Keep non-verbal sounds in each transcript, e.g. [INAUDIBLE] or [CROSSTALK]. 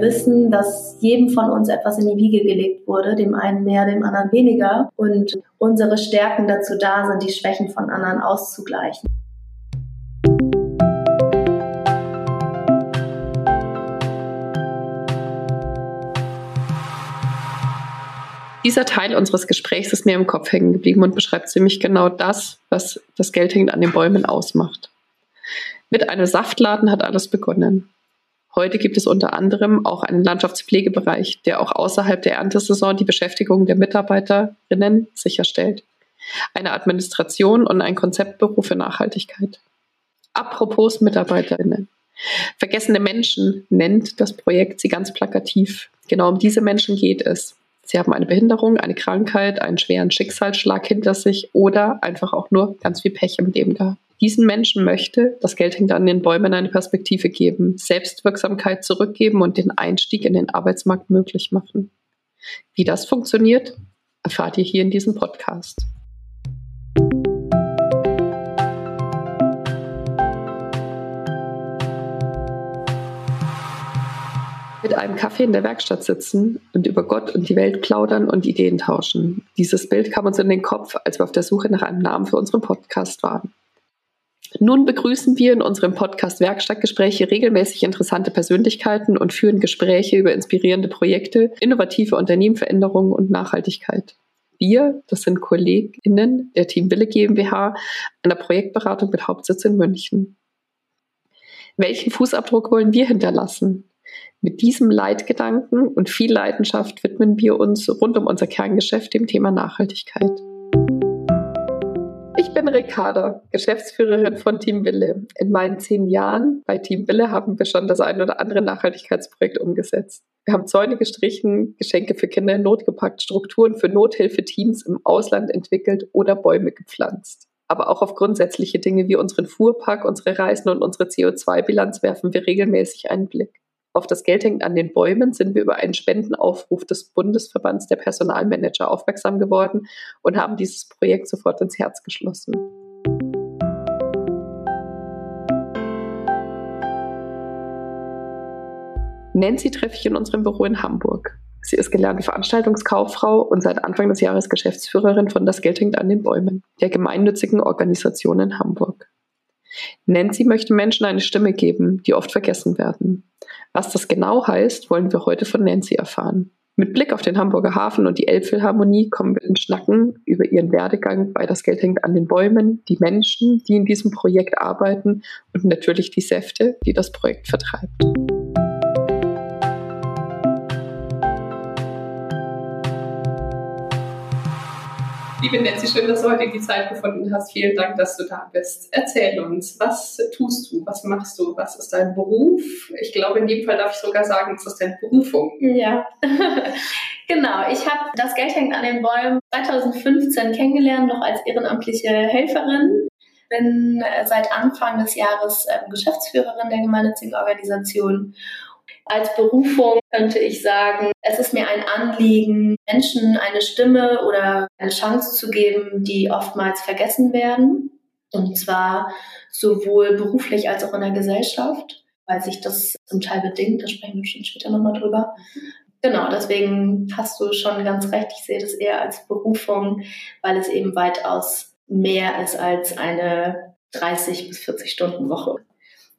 wissen, dass jedem von uns etwas in die Wiege gelegt wurde, dem einen mehr, dem anderen weniger. Und unsere Stärken dazu da sind, die Schwächen von anderen auszugleichen. Dieser Teil unseres Gesprächs ist mir im Kopf hängen geblieben und beschreibt ziemlich genau das, was das Geld hängt an den Bäumen ausmacht. Mit einem Saftladen hat alles begonnen. Heute gibt es unter anderem auch einen Landschaftspflegebereich, der auch außerhalb der Erntesaison die Beschäftigung der Mitarbeiterinnen sicherstellt. Eine Administration und ein Konzeptbüro für Nachhaltigkeit. Apropos Mitarbeiterinnen. Vergessene Menschen nennt das Projekt sie ganz plakativ. Genau um diese Menschen geht es. Sie haben eine Behinderung, eine Krankheit, einen schweren Schicksalsschlag hinter sich oder einfach auch nur ganz viel Pech im Leben gehabt. Diesen Menschen möchte, das Geld hängt an den Bäumen, eine Perspektive geben, Selbstwirksamkeit zurückgeben und den Einstieg in den Arbeitsmarkt möglich machen. Wie das funktioniert, erfahrt ihr hier in diesem Podcast. mit einem Kaffee in der Werkstatt sitzen und über Gott und die Welt plaudern und Ideen tauschen. Dieses Bild kam uns in den Kopf, als wir auf der Suche nach einem Namen für unseren Podcast waren. Nun begrüßen wir in unserem Podcast Werkstattgespräche regelmäßig interessante Persönlichkeiten und führen Gespräche über inspirierende Projekte, innovative Unternehmenveränderungen und Nachhaltigkeit. Wir, das sind KollegInnen der Team Wille GmbH, einer Projektberatung mit Hauptsitz in München. Welchen Fußabdruck wollen wir hinterlassen? Mit diesem Leitgedanken und viel Leidenschaft widmen wir uns rund um unser Kerngeschäft dem Thema Nachhaltigkeit. Ich bin Ricarda, Geschäftsführerin von Team Wille. In meinen zehn Jahren bei Team Wille haben wir schon das ein oder andere Nachhaltigkeitsprojekt umgesetzt. Wir haben Zäune gestrichen, Geschenke für Kinder in Not gepackt, Strukturen für Nothilfeteams im Ausland entwickelt oder Bäume gepflanzt. Aber auch auf grundsätzliche Dinge wie unseren Fuhrpark, unsere Reisen und unsere CO2-Bilanz werfen wir regelmäßig einen Blick auf das Geld hängt an den Bäumen, sind wir über einen Spendenaufruf des Bundesverbands der Personalmanager aufmerksam geworden und haben dieses Projekt sofort ins Herz geschlossen. Nancy treffe ich in unserem Büro in Hamburg. Sie ist gelernte Veranstaltungskauffrau und seit Anfang des Jahres Geschäftsführerin von Das Geld hängt an den Bäumen, der gemeinnützigen Organisation in Hamburg. Nancy möchte Menschen eine Stimme geben, die oft vergessen werden. Was das genau heißt, wollen wir heute von Nancy erfahren. Mit Blick auf den Hamburger Hafen und die Elbphilharmonie kommen wir in Schnacken über ihren Werdegang bei Das Geld hängt an den Bäumen, die Menschen, die in diesem Projekt arbeiten und natürlich die Säfte, die das Projekt vertreibt. Liebe Nancy, schön, dass du heute die Zeit gefunden hast. Vielen Dank, dass du da bist. Erzähl uns, was tust du, was machst du, was ist dein Beruf? Ich glaube, in dem Fall darf ich sogar sagen, es ist deine Berufung. Ja, [LAUGHS] genau. Ich habe das Geld hängt an den Bäumen 2015 kennengelernt, noch als ehrenamtliche Helferin. Bin äh, seit Anfang des Jahres ähm, Geschäftsführerin der gemeinnützigen Organisation als Berufung könnte ich sagen, es ist mir ein Anliegen, Menschen eine Stimme oder eine Chance zu geben, die oftmals vergessen werden. Und zwar sowohl beruflich als auch in der Gesellschaft, weil sich das zum Teil bedingt. Da sprechen wir schon später nochmal drüber. Genau, deswegen hast du schon ganz recht. Ich sehe das eher als Berufung, weil es eben weitaus mehr ist als eine 30 bis 40 Stunden Woche.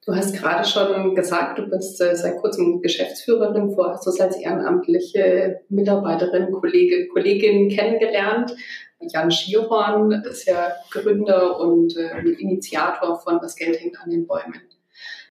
Du hast gerade schon gesagt, du bist äh, seit kurzem Geschäftsführerin, vorher hast du es als ehrenamtliche Mitarbeiterin, Kollege, Kollegin kennengelernt. Jan Schierhorn ist ja Gründer und äh, Initiator von Das Geld hängt an den Bäumen.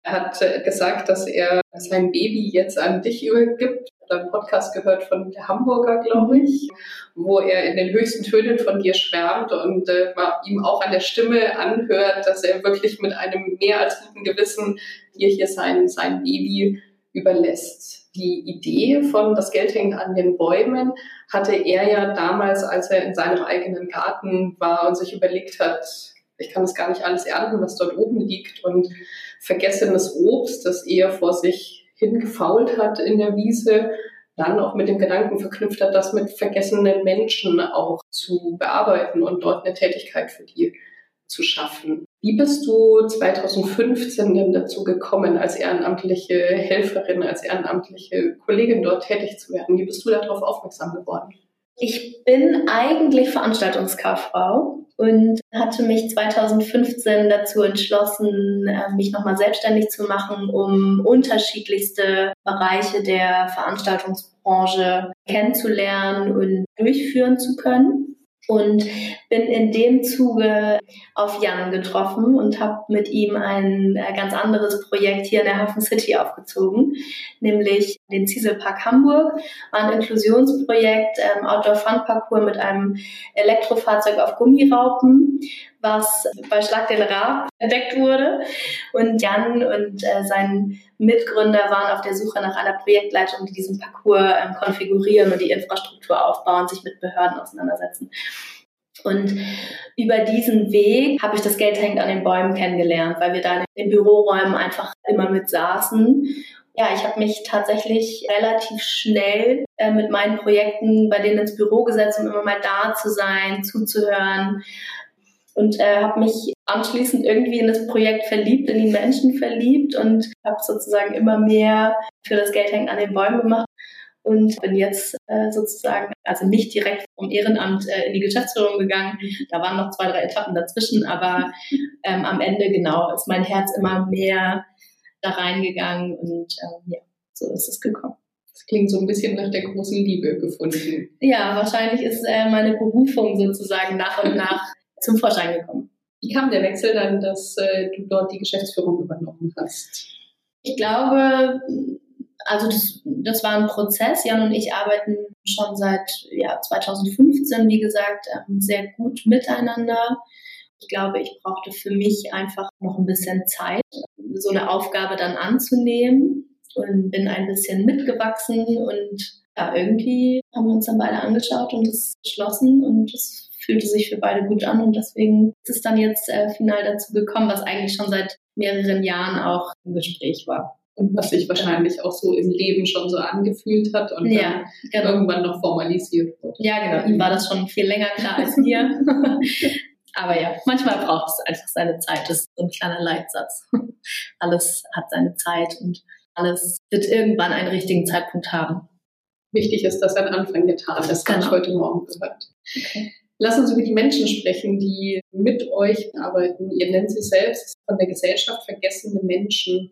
Er hat äh, gesagt, dass er sein Baby jetzt an dich übergibt. Einen Podcast gehört von der Hamburger, glaube mhm. ich, wo er in den höchsten Tönen von dir schwärmt und äh, ihm auch an der Stimme anhört, dass er wirklich mit einem mehr als guten Gewissen dir hier sein, sein Baby überlässt. Die Idee von Das Geld hängt an den Bäumen hatte er ja damals, als er in seinem eigenen Garten war und sich überlegt hat, ich kann das gar nicht alles ernten, was dort oben liegt und vergessenes Obst, das eher vor sich hingefault hat in der Wiese, dann auch mit dem Gedanken verknüpft hat, das mit vergessenen Menschen auch zu bearbeiten und dort eine Tätigkeit für die zu schaffen. Wie bist du 2015 denn dazu gekommen, als ehrenamtliche Helferin, als ehrenamtliche Kollegin dort tätig zu werden? Wie bist du darauf aufmerksam geworden? Ich bin eigentlich Veranstaltungskauffrau und hatte mich 2015 dazu entschlossen, äh, mich nochmal selbstständig zu machen, um unterschiedlichste Bereiche der Veranstaltungsbranche kennenzulernen und durchführen zu können. Und bin in dem Zuge auf Jan getroffen und habe mit ihm ein äh, ganz anderes Projekt hier in der Hafen City aufgezogen, nämlich den Zieselpark Hamburg, ein Inklusionsprojekt, ähm, Outdoor Fun Parcours mit einem Elektrofahrzeug auf Gummiraupen, was bei Schlag den Raab entdeckt wurde. Und Jan und äh, sein Mitgründer waren auf der Suche nach einer Projektleitung, die diesen Parcours ähm, konfigurieren und die Infrastruktur aufbauen, sich mit Behörden auseinandersetzen. Und über diesen Weg habe ich das Geld hängt an den Bäumen kennengelernt, weil wir da in den Büroräumen einfach immer mit saßen. Ja, ich habe mich tatsächlich relativ schnell äh, mit meinen Projekten bei denen ins Büro gesetzt, um immer mal da zu sein, zuzuhören, und äh, habe mich anschließend irgendwie in das Projekt verliebt, in die Menschen verliebt und habe sozusagen immer mehr für das Geld hängen an den Bäumen gemacht und bin jetzt äh, sozusagen, also nicht direkt vom Ehrenamt äh, in die Geschäftsführung gegangen. Da waren noch zwei, drei Etappen dazwischen, aber ähm, am Ende genau ist mein Herz immer mehr da reingegangen und ähm, ja, so ist es gekommen. Das klingt so ein bisschen nach der großen Liebe gefunden. Ja, wahrscheinlich ist äh, meine Berufung sozusagen nach und nach zum Vorschein gekommen. Wie kam der Wechsel dann, dass äh, du dort die Geschäftsführung übernommen hast? Ich glaube, also das, das war ein Prozess. Jan und ich arbeiten schon seit ja, 2015, wie gesagt, ähm, sehr gut miteinander. Ich glaube, ich brauchte für mich einfach noch ein bisschen Zeit, so eine Aufgabe dann anzunehmen und bin ein bisschen mitgewachsen und ja, irgendwie haben wir uns dann beide angeschaut und es beschlossen und es fühlte sich für beide gut an und deswegen ist es dann jetzt äh, final dazu gekommen, was eigentlich schon seit mehreren Jahren auch im Gespräch war. Und was sich wahrscheinlich auch so im Leben schon so angefühlt hat und ja, genau. irgendwann noch formalisiert wurde. Ja, genau. Ihm war das schon viel länger klar als mir. [LAUGHS] Aber ja, manchmal braucht es einfach seine Zeit. Das ist so ein kleiner Leitsatz. Alles hat seine Zeit und alles wird irgendwann einen richtigen Zeitpunkt haben. Wichtig ist, dass ein Anfang getan ist, genau. habe ich heute Morgen gehört. Okay. Lass uns über die Menschen sprechen, die mit euch arbeiten. Ihr nennt sie selbst von der Gesellschaft vergessene Menschen.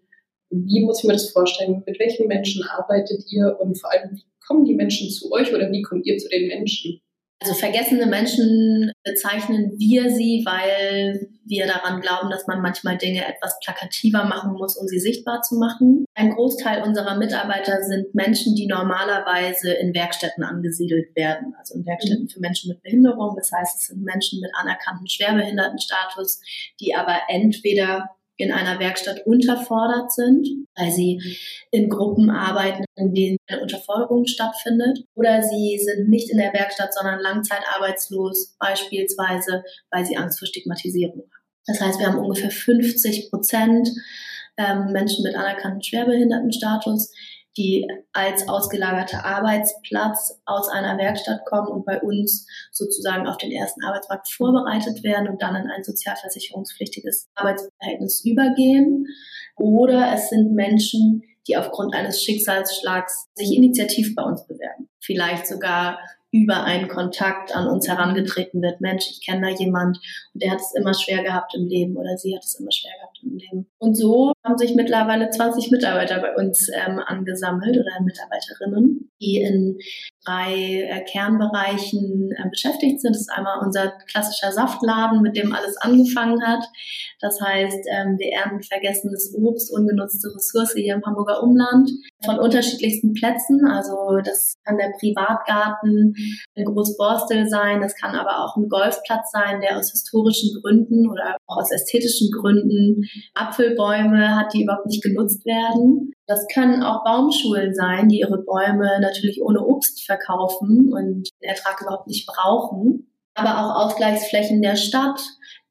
Wie muss ich mir das vorstellen? Mit welchen Menschen arbeitet ihr und vor allem, wie kommen die Menschen zu euch oder wie kommt ihr zu den Menschen? Also vergessene Menschen bezeichnen wir sie, weil wir daran glauben, dass man manchmal Dinge etwas plakativer machen muss, um sie sichtbar zu machen. Ein Großteil unserer Mitarbeiter sind Menschen, die normalerweise in Werkstätten angesiedelt werden, also in Werkstätten für Menschen mit Behinderung. Das heißt, es sind Menschen mit anerkanntem Schwerbehindertenstatus, die aber entweder in einer Werkstatt unterfordert sind, weil sie in Gruppen arbeiten, in denen eine Unterforderung stattfindet. Oder sie sind nicht in der Werkstatt, sondern langzeitarbeitslos, beispielsweise, weil sie Angst vor Stigmatisierung haben. Das heißt, wir haben ungefähr 50 Prozent ähm, Menschen mit anerkanntem Schwerbehindertenstatus, die als ausgelagerter Arbeitsplatz aus einer Werkstatt kommen und bei uns sozusagen auf den ersten Arbeitsmarkt vorbereitet werden und dann in ein sozialversicherungspflichtiges Arbeitsverhältnis übergehen. Oder es sind Menschen, die aufgrund eines Schicksalsschlags sich initiativ bei uns bewerben. Vielleicht sogar über einen Kontakt an uns herangetreten wird. Mensch, ich kenne da jemand und der hat es immer schwer gehabt im Leben oder sie hat es immer schwer gehabt im Leben. Und so haben sich mittlerweile 20 Mitarbeiter bei uns ähm, angesammelt oder Mitarbeiterinnen, die in drei äh, Kernbereichen äh, beschäftigt sind. Das ist einmal unser klassischer Saftladen, mit dem alles angefangen hat. Das heißt, ähm, wir ernten vergessenes Obst, ungenutzte Ressource hier im Hamburger Umland von unterschiedlichsten Plätzen. Also das kann der Privatgarten in Großborstel sein, das kann aber auch ein Golfplatz sein, der aus historischen Gründen oder auch aus ästhetischen Gründen Apfelbäume hat, die überhaupt nicht genutzt werden. Das können auch Baumschulen sein, die ihre Bäume natürlich ohne Obst verkaufen und den Ertrag überhaupt nicht brauchen. Aber auch Ausgleichsflächen der Stadt,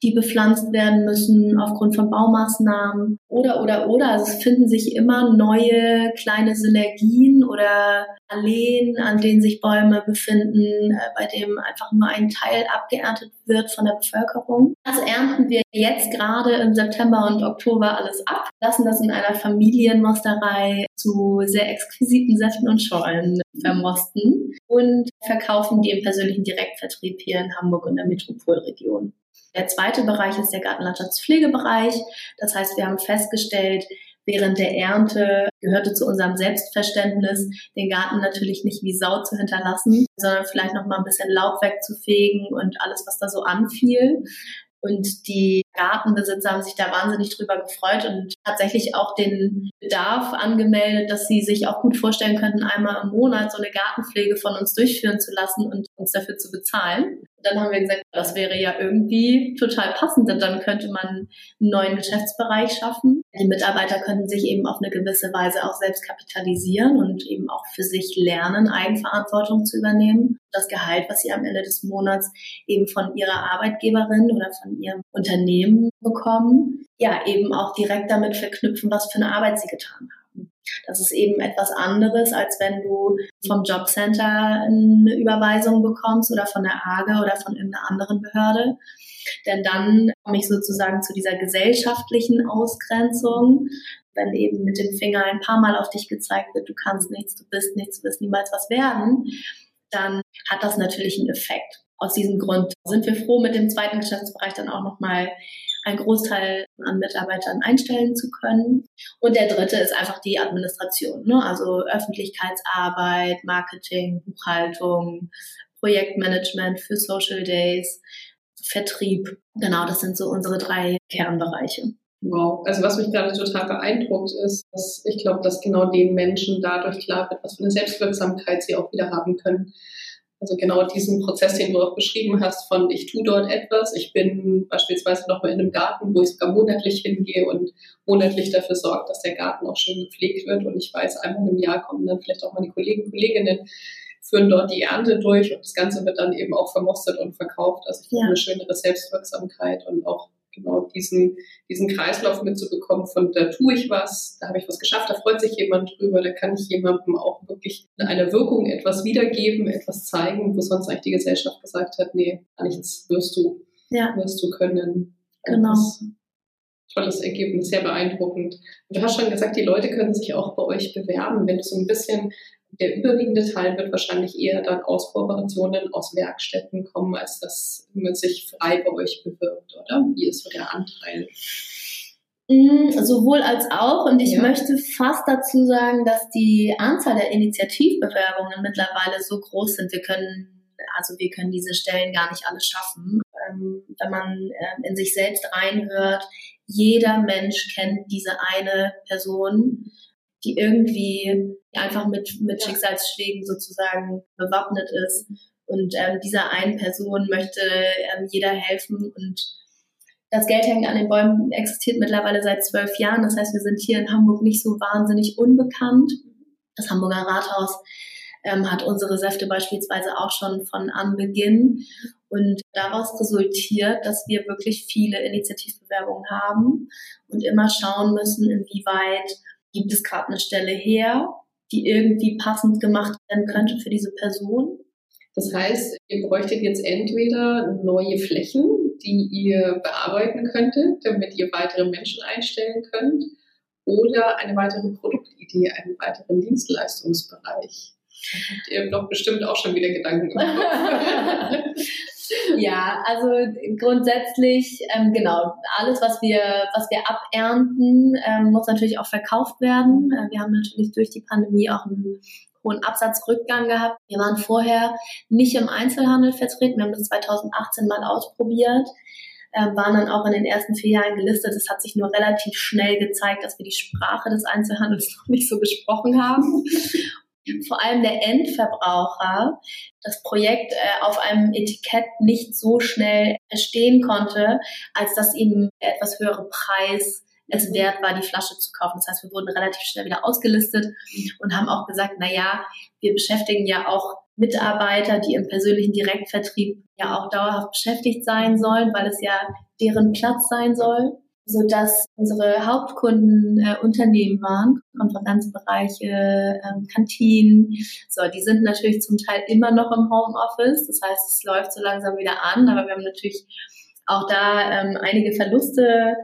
die bepflanzt werden müssen aufgrund von Baumaßnahmen oder, oder, oder. Also es finden sich immer neue kleine Synergien oder Alleen, an denen sich Bäume befinden, äh, bei dem einfach nur ein Teil abgeerntet wird von der Bevölkerung. Das ernten wir jetzt gerade im September und Oktober alles ab, lassen das in einer Familienmosterei zu sehr exquisiten Säften und Schollen vermosten und verkaufen die im persönlichen Direktvertrieb hier in Hamburg und der Metropolregion. Der zweite Bereich ist der Gartenlandschaftspflegebereich. Das heißt, wir haben festgestellt, während der Ernte gehörte zu unserem Selbstverständnis, den Garten natürlich nicht wie Sau zu hinterlassen, sondern vielleicht noch mal ein bisschen Laub wegzufegen und alles, was da so anfiel. Und die Gartenbesitzer haben sich da wahnsinnig drüber gefreut und tatsächlich auch den Bedarf angemeldet, dass sie sich auch gut vorstellen könnten, einmal im Monat so eine Gartenpflege von uns durchführen zu lassen und uns dafür zu bezahlen dann haben wir gesagt, das wäre ja irgendwie total passend, denn dann könnte man einen neuen Geschäftsbereich schaffen. Die Mitarbeiter könnten sich eben auf eine gewisse Weise auch selbst kapitalisieren und eben auch für sich lernen, Eigenverantwortung zu übernehmen. Das Gehalt, was sie am Ende des Monats eben von ihrer Arbeitgeberin oder von ihrem Unternehmen bekommen, ja, eben auch direkt damit verknüpfen, was für eine Arbeit sie getan haben. Das ist eben etwas anderes, als wenn du vom Jobcenter eine Überweisung bekommst oder von der AGE oder von irgendeiner anderen Behörde. Denn dann komme ich sozusagen zu dieser gesellschaftlichen Ausgrenzung, wenn eben mit dem Finger ein paar Mal auf dich gezeigt wird, du kannst nichts, du bist nichts, du wirst niemals was werden, dann hat das natürlich einen Effekt. Aus diesem Grund sind wir froh, mit dem zweiten Geschäftsbereich dann auch nochmal einen Großteil an Mitarbeitern einstellen zu können. Und der dritte ist einfach die Administration, ne? also Öffentlichkeitsarbeit, Marketing, Buchhaltung, Projektmanagement für Social Days, Vertrieb. Genau, das sind so unsere drei Kernbereiche. Wow, also was mich gerade total beeindruckt ist, dass ich glaube, dass genau den Menschen dadurch klar wird, was für eine Selbstwirksamkeit sie auch wieder haben können. Also genau diesen Prozess, den du auch beschrieben hast, von ich tue dort etwas, ich bin beispielsweise noch mal in einem Garten, wo ich sogar monatlich hingehe und monatlich dafür sorge, dass der Garten auch schön gepflegt wird und ich weiß, einmal im Jahr kommen dann vielleicht auch meine Kollegen, und Kolleginnen, führen dort die Ernte durch und das Ganze wird dann eben auch vermostet und verkauft. Also ich ja. eine schönere Selbstwirksamkeit und auch genau diesen, diesen Kreislauf mitzubekommen von da tue ich was, da habe ich was geschafft, da freut sich jemand drüber, da kann ich jemandem auch wirklich in einer Wirkung etwas wiedergeben, etwas zeigen, wo sonst eigentlich die Gesellschaft gesagt hat, nee, nichts wirst du, ja. wirst du können. Genau. Tolles Ergebnis, sehr beeindruckend. Und du hast schon gesagt, die Leute können sich auch bei euch bewerben, wenn du so ein bisschen der überwiegende Teil wird wahrscheinlich eher dann aus Kooperationen, aus Werkstätten kommen, als dass man sich frei bei euch bewirbt, oder? Wie ist so der Anteil? Mm, sowohl als auch. Und ich ja. möchte fast dazu sagen, dass die Anzahl der Initiativbewerbungen mittlerweile so groß sind. Wir können, also wir können diese Stellen gar nicht alle schaffen. Ähm, wenn man ähm, in sich selbst reinhört, jeder Mensch kennt diese eine Person die irgendwie einfach mit, mit Schicksalsschlägen sozusagen bewappnet ist. Und ähm, dieser einen Person möchte ähm, jeder helfen und das Geld hängt an den Bäumen existiert mittlerweile seit zwölf Jahren. Das heißt, wir sind hier in Hamburg nicht so wahnsinnig unbekannt. Das Hamburger Rathaus ähm, hat unsere Säfte beispielsweise auch schon von Anbeginn. Und daraus resultiert, dass wir wirklich viele Initiativbewerbungen haben und immer schauen müssen, inwieweit gibt es gerade eine Stelle her, die irgendwie passend gemacht werden könnte für diese Person. Das heißt, ihr bräuchtet jetzt entweder neue Flächen, die ihr bearbeiten könntet, damit ihr weitere Menschen einstellen könnt, oder eine weitere Produktidee, einen weiteren Dienstleistungsbereich. Da habt ihr doch bestimmt auch schon wieder Gedanken gemacht. [LAUGHS] [LAUGHS] ja, also grundsätzlich, ähm, genau, alles, was wir, was wir abernten, ähm, muss natürlich auch verkauft werden. Äh, wir haben natürlich durch die Pandemie auch einen hohen Absatzrückgang gehabt. Wir waren vorher nicht im Einzelhandel vertreten. Wir haben das 2018 mal ausprobiert, äh, waren dann auch in den ersten vier Jahren gelistet. Es hat sich nur relativ schnell gezeigt, dass wir die Sprache des Einzelhandels [LAUGHS] noch nicht so gesprochen haben vor allem der Endverbraucher das Projekt äh, auf einem Etikett nicht so schnell verstehen konnte, als dass ihm der etwas höhere Preis es mhm. wert war, die Flasche zu kaufen. Das heißt, wir wurden relativ schnell wieder ausgelistet und haben auch gesagt, na ja, wir beschäftigen ja auch Mitarbeiter, die im persönlichen Direktvertrieb ja auch dauerhaft beschäftigt sein sollen, weil es ja deren Platz sein soll, so dass unsere Hauptkunden äh, Unternehmen waren, Konferenzbereiche, ähm, Kantinen. So, die sind natürlich zum Teil immer noch im Homeoffice. Das heißt, es läuft so langsam wieder an, aber wir haben natürlich auch da ähm, einige Verluste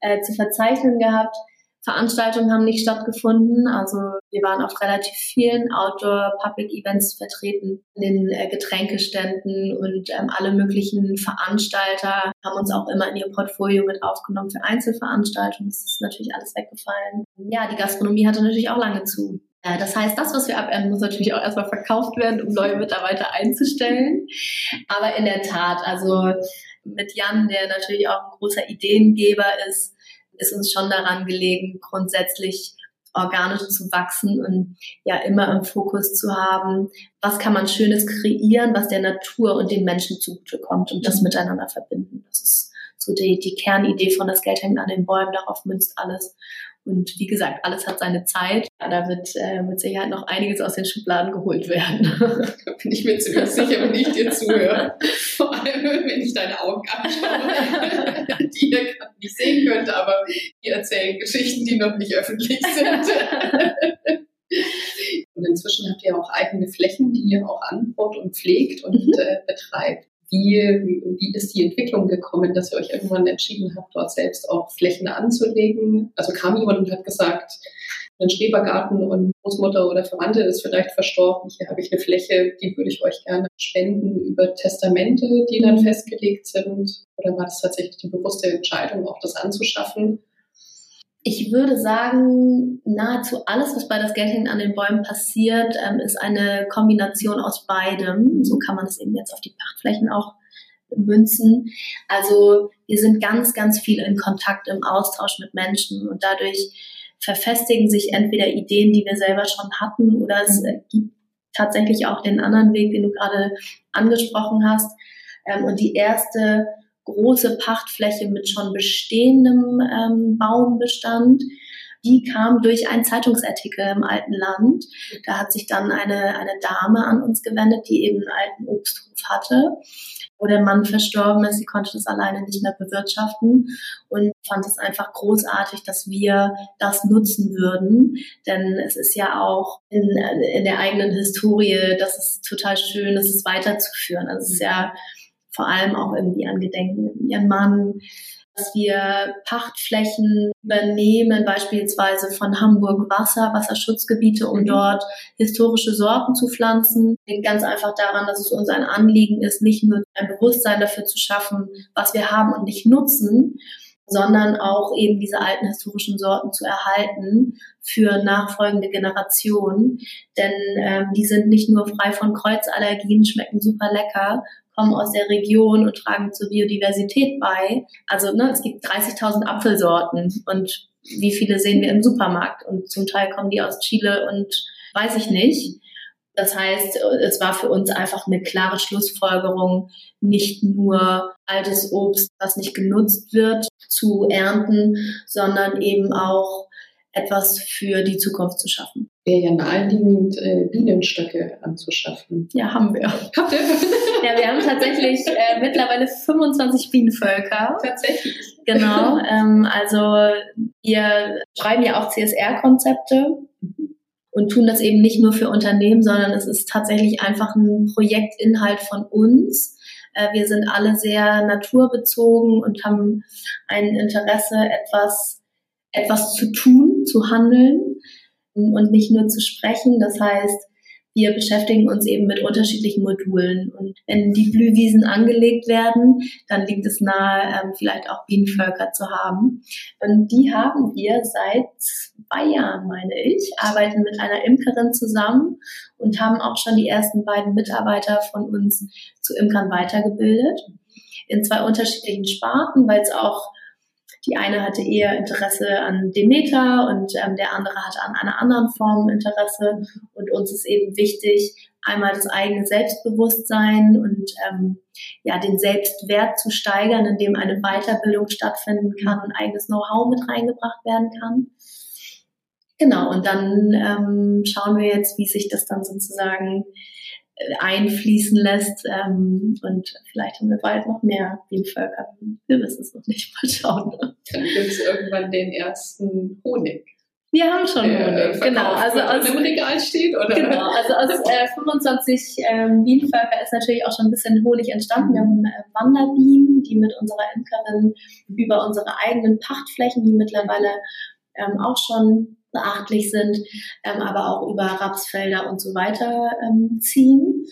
äh, zu verzeichnen gehabt. Veranstaltungen haben nicht stattgefunden. Also wir waren auf relativ vielen Outdoor-Public-Events vertreten, in den äh, Getränkeständen und ähm, alle möglichen Veranstalter haben uns auch immer in ihr Portfolio mit aufgenommen für Einzelveranstaltungen. Das ist natürlich alles weggefallen. Ja, die Gastronomie hatte natürlich auch lange zu. Äh, das heißt, das, was wir abernten, muss natürlich auch erstmal verkauft werden, um neue Mitarbeiter einzustellen. Aber in der Tat, also mit Jan, der natürlich auch ein großer Ideengeber ist, ist uns schon daran gelegen, grundsätzlich organisch zu wachsen und ja immer im Fokus zu haben, was kann man Schönes kreieren, was der Natur und den Menschen zugutekommt und das mhm. miteinander verbinden. Das ist so die, die Kernidee von das Geld hängt an den Bäumen, darauf münzt alles. Und wie gesagt, alles hat seine Zeit. Da wird äh, mit Sicherheit noch einiges aus den Schubladen geholt werden. [LAUGHS] da bin ich mir ziemlich sicher, wenn ich dir zuhöre. Vor allem, wenn ich deine Augen anschaue, [LAUGHS] die ihr gerade nicht sehen könnt, aber die erzählen Geschichten, die noch nicht öffentlich sind. [LAUGHS] Und inzwischen habt ihr auch eigene Flächen, die ihr auch anbaut und pflegt und mhm. äh, betreibt. Wie, wie ist die Entwicklung gekommen, dass ihr euch irgendwann entschieden habt, dort selbst auch Flächen anzulegen? Also kam jemand und hat gesagt, ein Schrebergarten und Großmutter oder Verwandte ist vielleicht verstorben. Hier habe ich eine Fläche, die würde ich euch gerne spenden über Testamente, die dann festgelegt sind. Oder war das tatsächlich die bewusste Entscheidung, auch das anzuschaffen? Ich würde sagen, nahezu alles, was bei das hängt an den Bäumen passiert, ähm, ist eine Kombination aus beidem. So kann man es eben jetzt auf die Pachtflächen auch münzen. Also wir sind ganz, ganz viel in Kontakt, im Austausch mit Menschen und dadurch verfestigen sich entweder Ideen, die wir selber schon hatten, oder es gibt tatsächlich auch den anderen Weg, den du gerade angesprochen hast. Ähm, und die erste große Pachtfläche mit schon bestehendem ähm, Baumbestand. Die kam durch einen Zeitungsartikel im alten Land. Da hat sich dann eine, eine Dame an uns gewendet, die eben einen alten Obsthof hatte, wo der Mann verstorben ist. Sie konnte das alleine nicht mehr bewirtschaften und fand es einfach großartig, dass wir das nutzen würden. Denn es ist ja auch in, in der eigenen Historie, das ist total schön, das ist weiterzuführen. Also es ist ja vor allem auch irgendwie an Gedenken ihren Mann, dass wir Pachtflächen übernehmen, beispielsweise von Hamburg Wasser, Wasserschutzgebiete, um mhm. dort historische Sorten zu pflanzen. Liegt ganz einfach daran, dass es uns ein Anliegen ist, nicht nur ein Bewusstsein dafür zu schaffen, was wir haben und nicht nutzen, sondern auch eben diese alten historischen Sorten zu erhalten für nachfolgende Generationen. Denn ähm, die sind nicht nur frei von Kreuzallergien, schmecken super lecker, kommen aus der Region und tragen zur Biodiversität bei. Also ne, es gibt 30.000 Apfelsorten und wie viele sehen wir im Supermarkt? Und zum Teil kommen die aus Chile und weiß ich nicht. Das heißt, es war für uns einfach eine klare Schlussfolgerung, nicht nur altes Obst, was nicht genutzt wird, zu ernten, sondern eben auch etwas für die Zukunft zu schaffen. Wäre ja naheliegend, äh, Bienenstöcke anzuschaffen. Ja, haben wir. Habt ihr? Ja, wir haben tatsächlich äh, mittlerweile 25 Bienenvölker. Tatsächlich. Genau. Ähm, also wir schreiben ja auch CSR-Konzepte und tun das eben nicht nur für Unternehmen, sondern es ist tatsächlich einfach ein Projektinhalt von uns. Äh, wir sind alle sehr naturbezogen und haben ein Interesse, etwas etwas zu tun, zu handeln und nicht nur zu sprechen. Das heißt, wir beschäftigen uns eben mit unterschiedlichen Modulen. Und wenn die Blühwiesen angelegt werden, dann liegt es nahe, ähm, vielleicht auch Bienenvölker zu haben. Und die haben wir seit zwei Jahren, meine ich, arbeiten mit einer Imkerin zusammen und haben auch schon die ersten beiden Mitarbeiter von uns zu Imkern weitergebildet. In zwei unterschiedlichen Sparten, weil es auch die eine hatte eher Interesse an Demeter und ähm, der andere hatte an einer anderen Form Interesse. Und uns ist eben wichtig, einmal das eigene Selbstbewusstsein und ähm, ja den Selbstwert zu steigern, indem eine Weiterbildung stattfinden kann und eigenes Know-how mit reingebracht werden kann. Genau, und dann ähm, schauen wir jetzt, wie sich das dann sozusagen einfließen lässt. Ähm, und vielleicht haben wir bald noch mehr Bienenvölker. Wir wissen es noch nicht. Mal schauen. Dann gibt es irgendwann den ersten Honig. Wir haben schon Honig, genau. Also aus dem Regal steht, oder? Genau, also aus [LAUGHS] äh, 25 ähm, Bienenvölker ist natürlich auch schon ein bisschen Honig entstanden. Wir haben äh, Wanderbienen, die mit unserer Imkerin über unsere eigenen Pachtflächen, die mittlerweile ähm, auch schon beachtlich sind, ähm, aber auch über Rapsfelder und so weiter ähm, ziehen.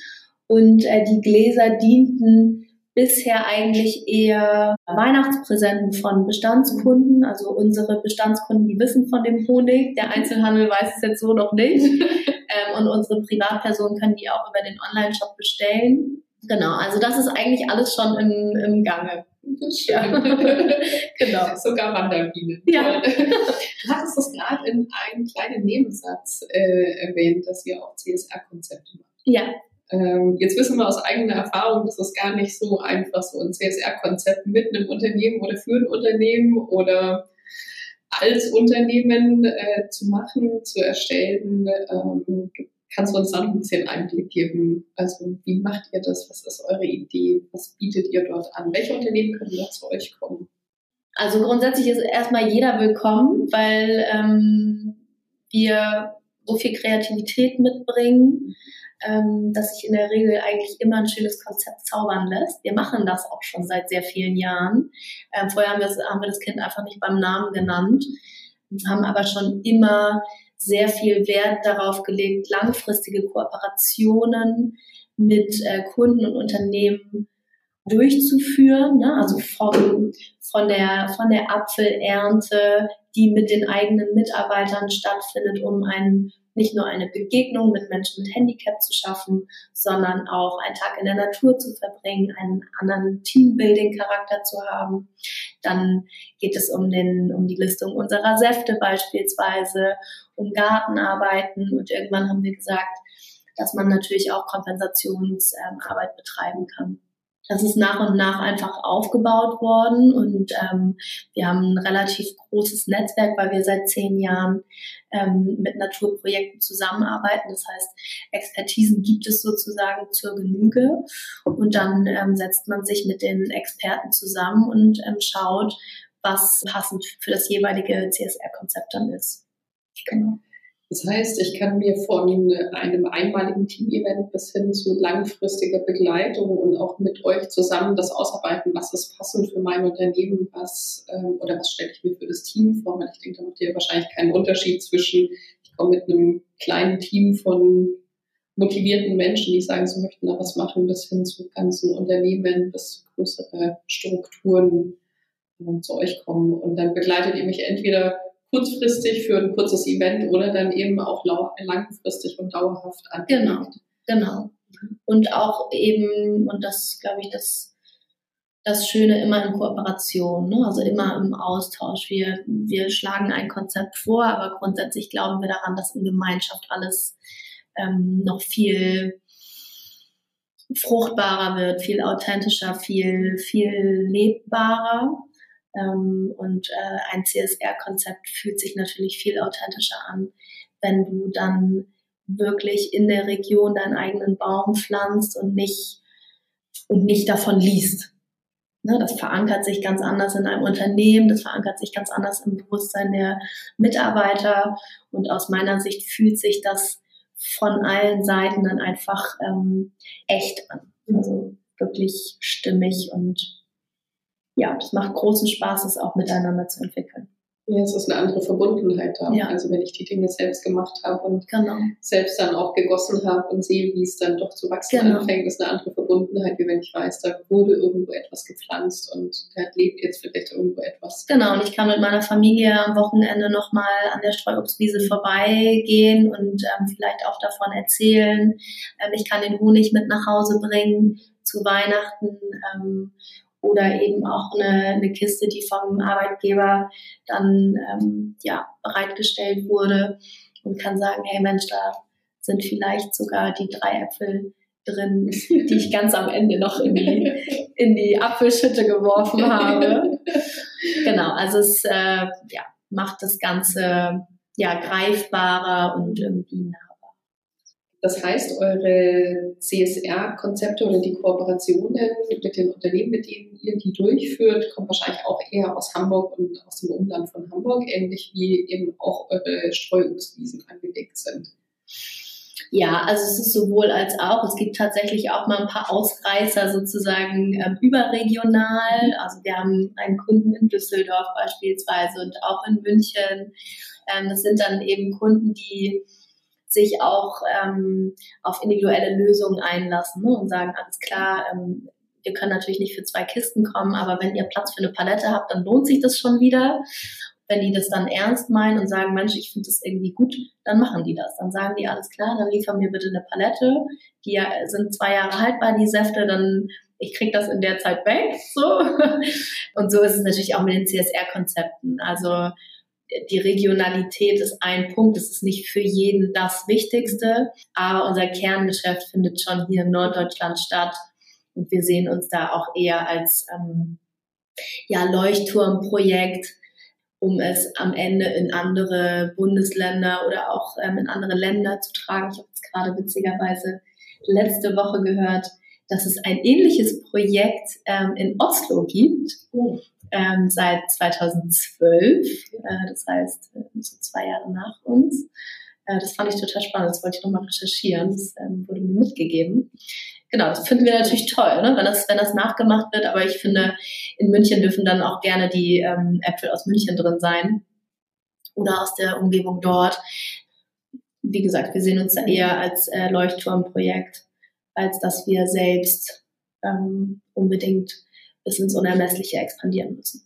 Und äh, die Gläser dienten bisher eigentlich eher Weihnachtspräsenten von Bestandskunden. Also unsere Bestandskunden, die wissen von dem Honig. Der Einzelhandel weiß es jetzt so noch nicht. [LAUGHS] ähm, und unsere Privatpersonen können die auch über den Online-Shop bestellen. Genau, also das ist eigentlich alles schon im, im Gange. Ja. [LAUGHS] genau. Sogar Wanderbienen. Ja. Du hattest das gerade in einem kleinen Nebensatz äh, erwähnt, dass ihr auch CSR-Konzepte macht. Ja, ähm, jetzt wissen wir aus eigener Erfahrung, dass es gar nicht so einfach so ein CSR-Konzept mit einem Unternehmen oder für ein Unternehmen oder als Unternehmen äh, zu machen, zu erstellen. Ähm, kannst du uns da noch ein bisschen Einblick geben? Also wie macht ihr das? Was ist eure Idee? Was bietet ihr dort an? Welche Unternehmen können da zu euch kommen? Also grundsätzlich ist erstmal jeder willkommen, weil ähm, wir so viel Kreativität mitbringen ähm, dass sich in der Regel eigentlich immer ein schönes Konzept zaubern lässt. Wir machen das auch schon seit sehr vielen Jahren. Ähm, vorher haben haben wir das Kind einfach nicht beim Namen genannt, haben aber schon immer sehr viel Wert darauf gelegt, langfristige Kooperationen mit äh, Kunden und Unternehmen durchzuführen, ne? also vom, von, der, von der Apfelernte, die mit den eigenen Mitarbeitern stattfindet, um einen nicht nur eine Begegnung mit Menschen mit Handicap zu schaffen, sondern auch einen Tag in der Natur zu verbringen, einen anderen Teambuilding-Charakter zu haben. Dann geht es um, den, um die Listung unserer Säfte beispielsweise, um Gartenarbeiten und irgendwann haben wir gesagt, dass man natürlich auch Kompensationsarbeit betreiben kann das ist nach und nach einfach aufgebaut worden und ähm, wir haben ein relativ großes Netzwerk, weil wir seit zehn Jahren ähm, mit Naturprojekten zusammenarbeiten. Das heißt, Expertisen gibt es sozusagen zur Genüge und dann ähm, setzt man sich mit den Experten zusammen und ähm, schaut, was passend für das jeweilige CSR-Konzept dann ist. Genau. Das heißt, ich kann mir von einem einmaligen Team-Event bis hin zu langfristiger Begleitung und auch mit euch zusammen das ausarbeiten, was ist passend für mein Unternehmen, was ähm, oder was stelle ich mir für das Team vor. Weil ich denke, da macht ihr wahrscheinlich keinen Unterschied zwischen, ich komme mit einem kleinen Team von motivierten Menschen, die sagen, sie möchten da was machen, bis hin zu ganzen Unternehmen, bis größere Strukturen äh, zu euch kommen. Und dann begleitet ihr mich entweder kurzfristig für ein kurzes Event oder dann eben auch langfristig und dauerhaft an. Genau, genau. Und auch eben, und das glaube ich, das, das Schöne immer in Kooperation, ne? also immer im Austausch. Wir, wir schlagen ein Konzept vor, aber grundsätzlich glauben wir daran, dass in Gemeinschaft alles ähm, noch viel fruchtbarer wird, viel authentischer, viel, viel lebbarer. Ähm, und äh, ein CSR-Konzept fühlt sich natürlich viel authentischer an, wenn du dann wirklich in der Region deinen eigenen Baum pflanzt und nicht, und nicht davon liest. Ne, das verankert sich ganz anders in einem Unternehmen, das verankert sich ganz anders im Bewusstsein der Mitarbeiter und aus meiner Sicht fühlt sich das von allen Seiten dann einfach ähm, echt an. Also wirklich stimmig und ja, es macht großen Spaß, es auch miteinander zu entwickeln. Ja, es ist eine andere Verbundenheit da. Ja. Also wenn ich die Dinge selbst gemacht habe und genau. selbst dann auch gegossen habe und sehe, wie es dann doch zu wachsen genau. anfängt, ist eine andere Verbundenheit, wie wenn ich weiß, da wurde irgendwo etwas gepflanzt und da lebt jetzt vielleicht irgendwo etwas. Genau, und ich kann mit meiner Familie am Wochenende nochmal an der Streuobstwiese vorbeigehen und ähm, vielleicht auch davon erzählen. Ähm, ich kann den Honig mit nach Hause bringen zu Weihnachten. Ähm, oder eben auch eine, eine Kiste, die vom Arbeitgeber dann ähm, ja, bereitgestellt wurde und kann sagen, hey Mensch, da sind vielleicht sogar die drei Äpfel drin, [LAUGHS] die ich ganz am Ende noch in die, in die Apfelschütte geworfen habe. [LAUGHS] Genau, also es äh, ja, macht das Ganze ja greifbarer und irgendwie nahbar. Das heißt, eure CSR-Konzepte oder die Kooperationen mit den Unternehmen, mit denen ihr die durchführt, kommen wahrscheinlich auch eher aus Hamburg und aus dem Umland von Hamburg, ähnlich wie eben auch eure Streuobstwiesen angelegt sind. Ja, also es ist sowohl als auch. Es gibt tatsächlich auch mal ein paar Ausreißer sozusagen ähm, überregional. Also wir haben einen Kunden in Düsseldorf beispielsweise und auch in München. Ähm, das sind dann eben Kunden, die sich auch ähm, auf individuelle Lösungen einlassen ne, und sagen, alles klar, ähm, wir können natürlich nicht für zwei Kisten kommen, aber wenn ihr Platz für eine Palette habt, dann lohnt sich das schon wieder wenn die das dann ernst meinen und sagen, Mensch, ich finde das irgendwie gut, dann machen die das. Dann sagen die, alles klar, dann liefern mir bitte eine Palette. Die sind zwei Jahre haltbar, die Säfte, dann ich kriege das in der Zeit weg. So. [LAUGHS] Und so ist es natürlich auch mit den CSR-Konzepten. Also die Regionalität ist ein Punkt, es ist nicht für jeden das Wichtigste, aber unser Kerngeschäft findet schon hier in Norddeutschland statt und wir sehen uns da auch eher als ähm, ja, Leuchtturmprojekt, um es am Ende in andere Bundesländer oder auch ähm, in andere Länder zu tragen. Ich habe jetzt gerade witzigerweise letzte Woche gehört, dass es ein ähnliches Projekt ähm, in Oslo gibt, oh. Ähm, seit 2012. Äh, das heißt, äh, so zwei Jahre nach uns. Äh, das fand ich total spannend. Das wollte ich nochmal recherchieren. Das ähm, wurde mir mitgegeben genau, das finden wir natürlich toll, ne? wenn, das, wenn das nachgemacht wird. Aber ich finde, in München dürfen dann auch gerne die ähm, Äpfel aus München drin sein oder aus der Umgebung dort. Wie gesagt, wir sehen uns da eher als äh, Leuchtturmprojekt, als dass wir selbst ähm, unbedingt bis ins Unermessliche expandieren müssen.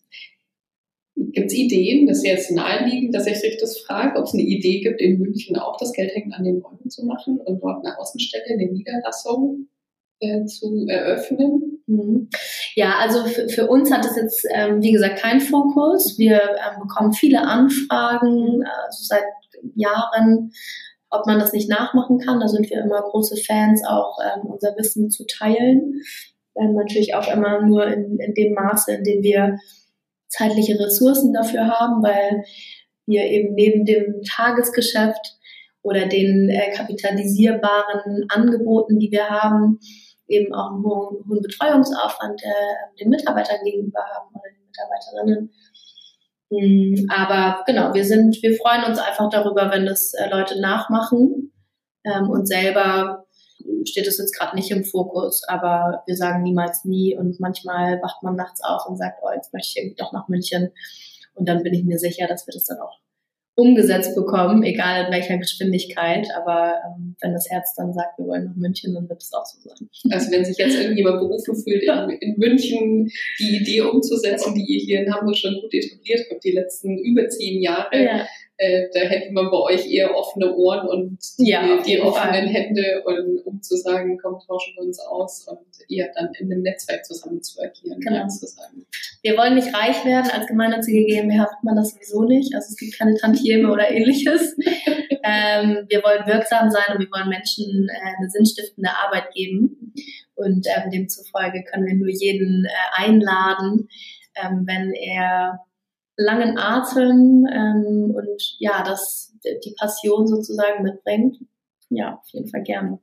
Gibt es Ideen? Das ist jetzt naheliegend, dass ich das frage, ob es eine Idee gibt, in München auch das Geld hängt an den Bäumen zu machen und dort eine Außenstelle, eine Niederlassung äh, zu eröffnen? Mhm. Ja, also für, für, uns hat es jetzt, ähm, wie gesagt, keinen Fokus. Wir ähm, bekommen viele Anfragen, also seit Jahren, ob man das nicht nachmachen kann. Da sind wir immer große Fans, auch ähm, unser Wissen zu teilen. Ähm, natürlich auch immer nur in, in dem Maße, in dem wir zeitliche Ressourcen dafür haben, weil wir eben neben dem Tagesgeschäft oder den äh, kapitalisierbaren Angeboten, die wir haben, eben auch einen hohen, hohen Betreuungsaufwand äh, den Mitarbeitern gegenüber haben oder den Mitarbeiterinnen. Mhm, aber genau, wir sind, wir freuen uns einfach darüber, wenn das äh, Leute nachmachen. Ähm, und selber steht es jetzt gerade nicht im Fokus, aber wir sagen niemals nie und manchmal wacht man nachts auf und sagt, oh, jetzt möchte ich irgendwie doch nach München. Und dann bin ich mir sicher, dass wir das dann auch umgesetzt bekommen, egal in welcher Geschwindigkeit. Aber ähm, wenn das Herz dann sagt, wir wollen nach München, dann wird es auch so sein. Also wenn sich jetzt irgendjemand berufen fühlt, in, in, München die Idee umzusetzen, die ihr hier in Hamburg schon gut etabliert habt, die letzten über zehn Jahre, ja äh, da hätte man bei euch eher offene Ohren und die, ja, die offenen Hände, und, um zu sagen, komm, tauschen wir uns aus und eher dann in einem Netzwerk zusammen zu agieren. Genau. Wir wollen nicht reich werden, als gemeinnützige GmbH hat man das sowieso nicht. Also es gibt keine Tantieme oder ähnliches. [LAUGHS] ähm, wir wollen wirksam sein und wir wollen Menschen äh, eine sinnstiftende Arbeit geben. Und ähm, demzufolge können wir nur jeden äh, einladen, ähm, wenn er langen Atem ähm, und ja, das die Passion sozusagen mitbringt. Ja, auf jeden Fall gerne.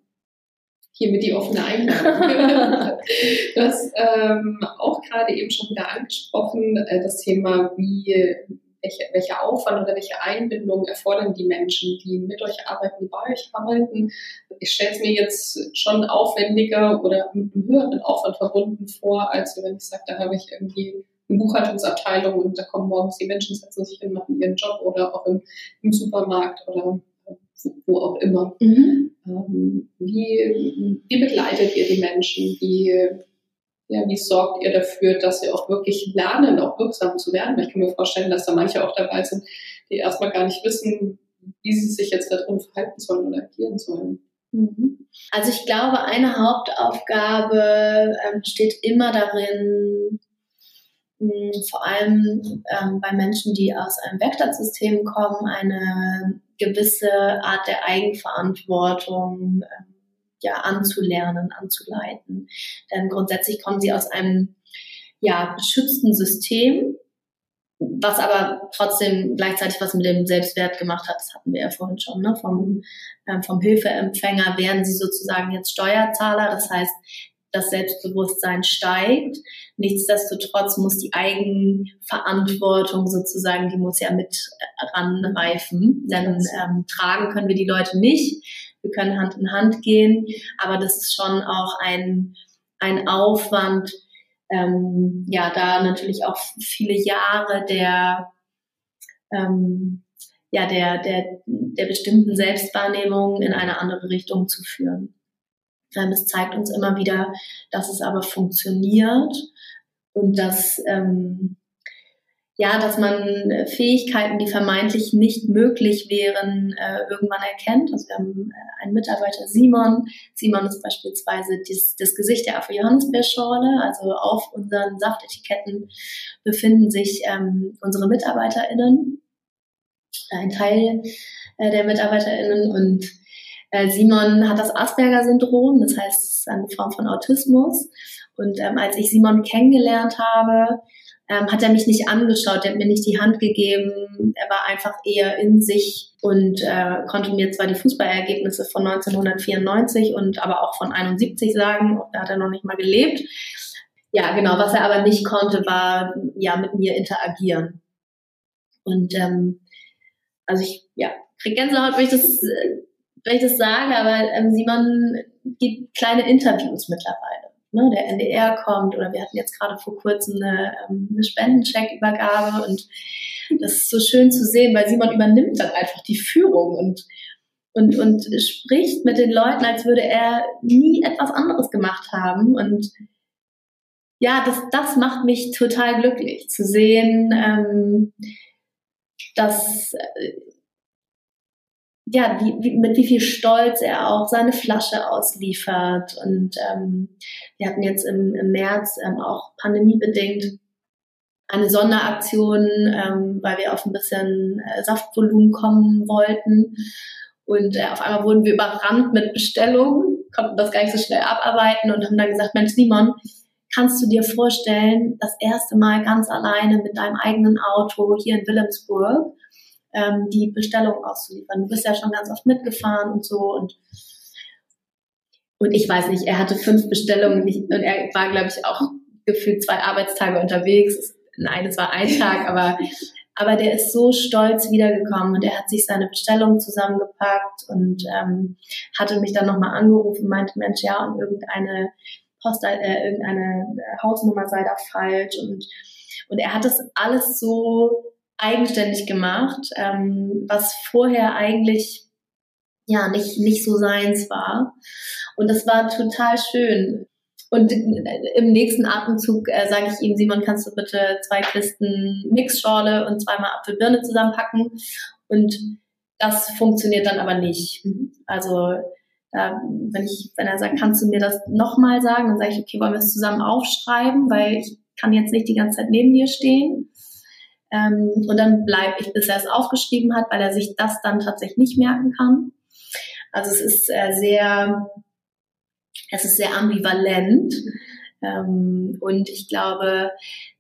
Hiermit die offene Einladung. [LAUGHS] du hast ähm, auch gerade eben schon wieder angesprochen, äh, das Thema, wie welche, welche Aufwand oder welche Einbindung erfordern die Menschen, die mit euch arbeiten, die bei euch arbeiten. Ich stelle es mir jetzt schon aufwendiger oder mit einem höheren Aufwand verbunden vor, als wenn ich sage, da habe ich irgendwie Buchhaltungsabteilung und da kommen morgens die Menschen, setzen sich hin, machen ihren Job oder auch im, im Supermarkt oder wo auch immer. Mhm. Ähm, wie, wie begleitet ihr die Menschen? Wie, ja, wie sorgt ihr dafür, dass sie auch wirklich lernen, auch wirksam zu werden? Ich kann mir vorstellen, dass da manche auch dabei sind, die erstmal gar nicht wissen, wie sie sich jetzt darin verhalten sollen oder agieren sollen. Mhm. Also ich glaube, eine Hauptaufgabe ähm, besteht immer darin, vor allem ähm, bei Menschen, die aus einem Werkstattsystem kommen, eine gewisse Art der Eigenverantwortung ähm, ja, anzulernen, anzuleiten. Denn grundsätzlich kommen sie aus einem ja, beschützten System was aber trotzdem gleichzeitig was mit dem Selbstwert gemacht hat, das hatten wir ja vorhin schon, ne? vom, ähm, vom Hilfeempfänger werden sie sozusagen jetzt Steuerzahler, das heißt, das Selbstbewusstsein steigt. Nichtsdestotrotz muss die Eigenverantwortung sozusagen, die muss ja mit ranreifen, denn ähm, tragen können wir die Leute nicht. Wir können Hand in Hand gehen, aber das ist schon auch ein, ein Aufwand, ähm, ja, da natürlich auch viele Jahre der, ähm, ja, der, der, der bestimmten Selbstwahrnehmung in eine andere Richtung zu führen. Es zeigt uns immer wieder, dass es aber funktioniert und dass, ähm, ja, dass man Fähigkeiten, die vermeintlich nicht möglich wären, äh, irgendwann erkennt. Also wir haben äh, einen Mitarbeiter, Simon. Simon ist beispielsweise dies, das Gesicht der Afro-Johannisbeerschorle. Also auf unseren Saftetiketten befinden sich ähm, unsere MitarbeiterInnen, ein Teil äh, der MitarbeiterInnen und äh, Simon hat das Asperger-Syndrom, das heißt, eine Form von Autismus. Und ähm, als ich Simon kennengelernt habe, ähm, hat er mich nicht angeschaut, er hat mir nicht die Hand gegeben, er war einfach eher in sich und äh, konnte mir zwar die Fußballergebnisse von 1994 und aber auch von 71 sagen, da hat er noch nicht mal gelebt. Ja, genau, was er aber nicht konnte, war ja mit mir interagieren. Und ähm, also ich, ja, krieg Gänsehaut, wenn ich das, äh, wenn ich das sage, aber ähm, Simon gibt kleine Interviews mittlerweile ne, der NDR kommt oder wir hatten jetzt gerade vor kurzem eine, ähm, eine Spendencheck-Übergabe und das ist so schön zu sehen, weil Simon übernimmt dann einfach die Führung und und, und spricht mit den Leuten, als würde er nie etwas anderes gemacht haben. Und ja, das, das macht mich total glücklich zu sehen, ähm, dass äh, ja, wie, wie, mit wie viel Stolz er auch seine Flasche ausliefert. Und ähm, wir hatten jetzt im, im März ähm, auch pandemiebedingt eine Sonderaktion, ähm, weil wir auf ein bisschen äh, Saftvolumen kommen wollten. Und äh, auf einmal wurden wir überrannt mit Bestellungen, konnten das gar nicht so schnell abarbeiten und haben dann gesagt, Mensch, Simon, kannst du dir vorstellen, das erste Mal ganz alleine mit deinem eigenen Auto hier in Wilhelmsburg ähm, die Bestellung auszuliefern. Du bist ja schon ganz oft mitgefahren und so und und ich weiß nicht, er hatte fünf Bestellungen und er war, glaube ich, auch gefühlt zwei Arbeitstage unterwegs. Nein, es war ein [LAUGHS] Tag, aber, aber der ist so stolz wiedergekommen und er hat sich seine Bestellung zusammengepackt und ähm, hatte mich dann nochmal angerufen, meinte, Mensch, ja, und irgendeine Post, äh, irgendeine Hausnummer sei da falsch und, und er hat das alles so eigenständig gemacht, ähm, was vorher eigentlich ja nicht, nicht so seins war. Und das war total schön. Und im nächsten Atemzug äh, sage ich ihm, Simon, kannst du bitte zwei Kisten Mixschorle und zweimal Apfelbirne zusammenpacken? Und das funktioniert dann aber nicht. Also äh, wenn ich, wenn er sagt, kannst du mir das nochmal sagen, dann sage ich, okay, wollen wir es zusammen aufschreiben, weil ich kann jetzt nicht die ganze Zeit neben dir stehen. Ähm, und dann bleibe ich, bis er es aufgeschrieben hat, weil er sich das dann tatsächlich nicht merken kann. Also es ist äh, sehr, es ist sehr ambivalent. Ähm, und ich glaube,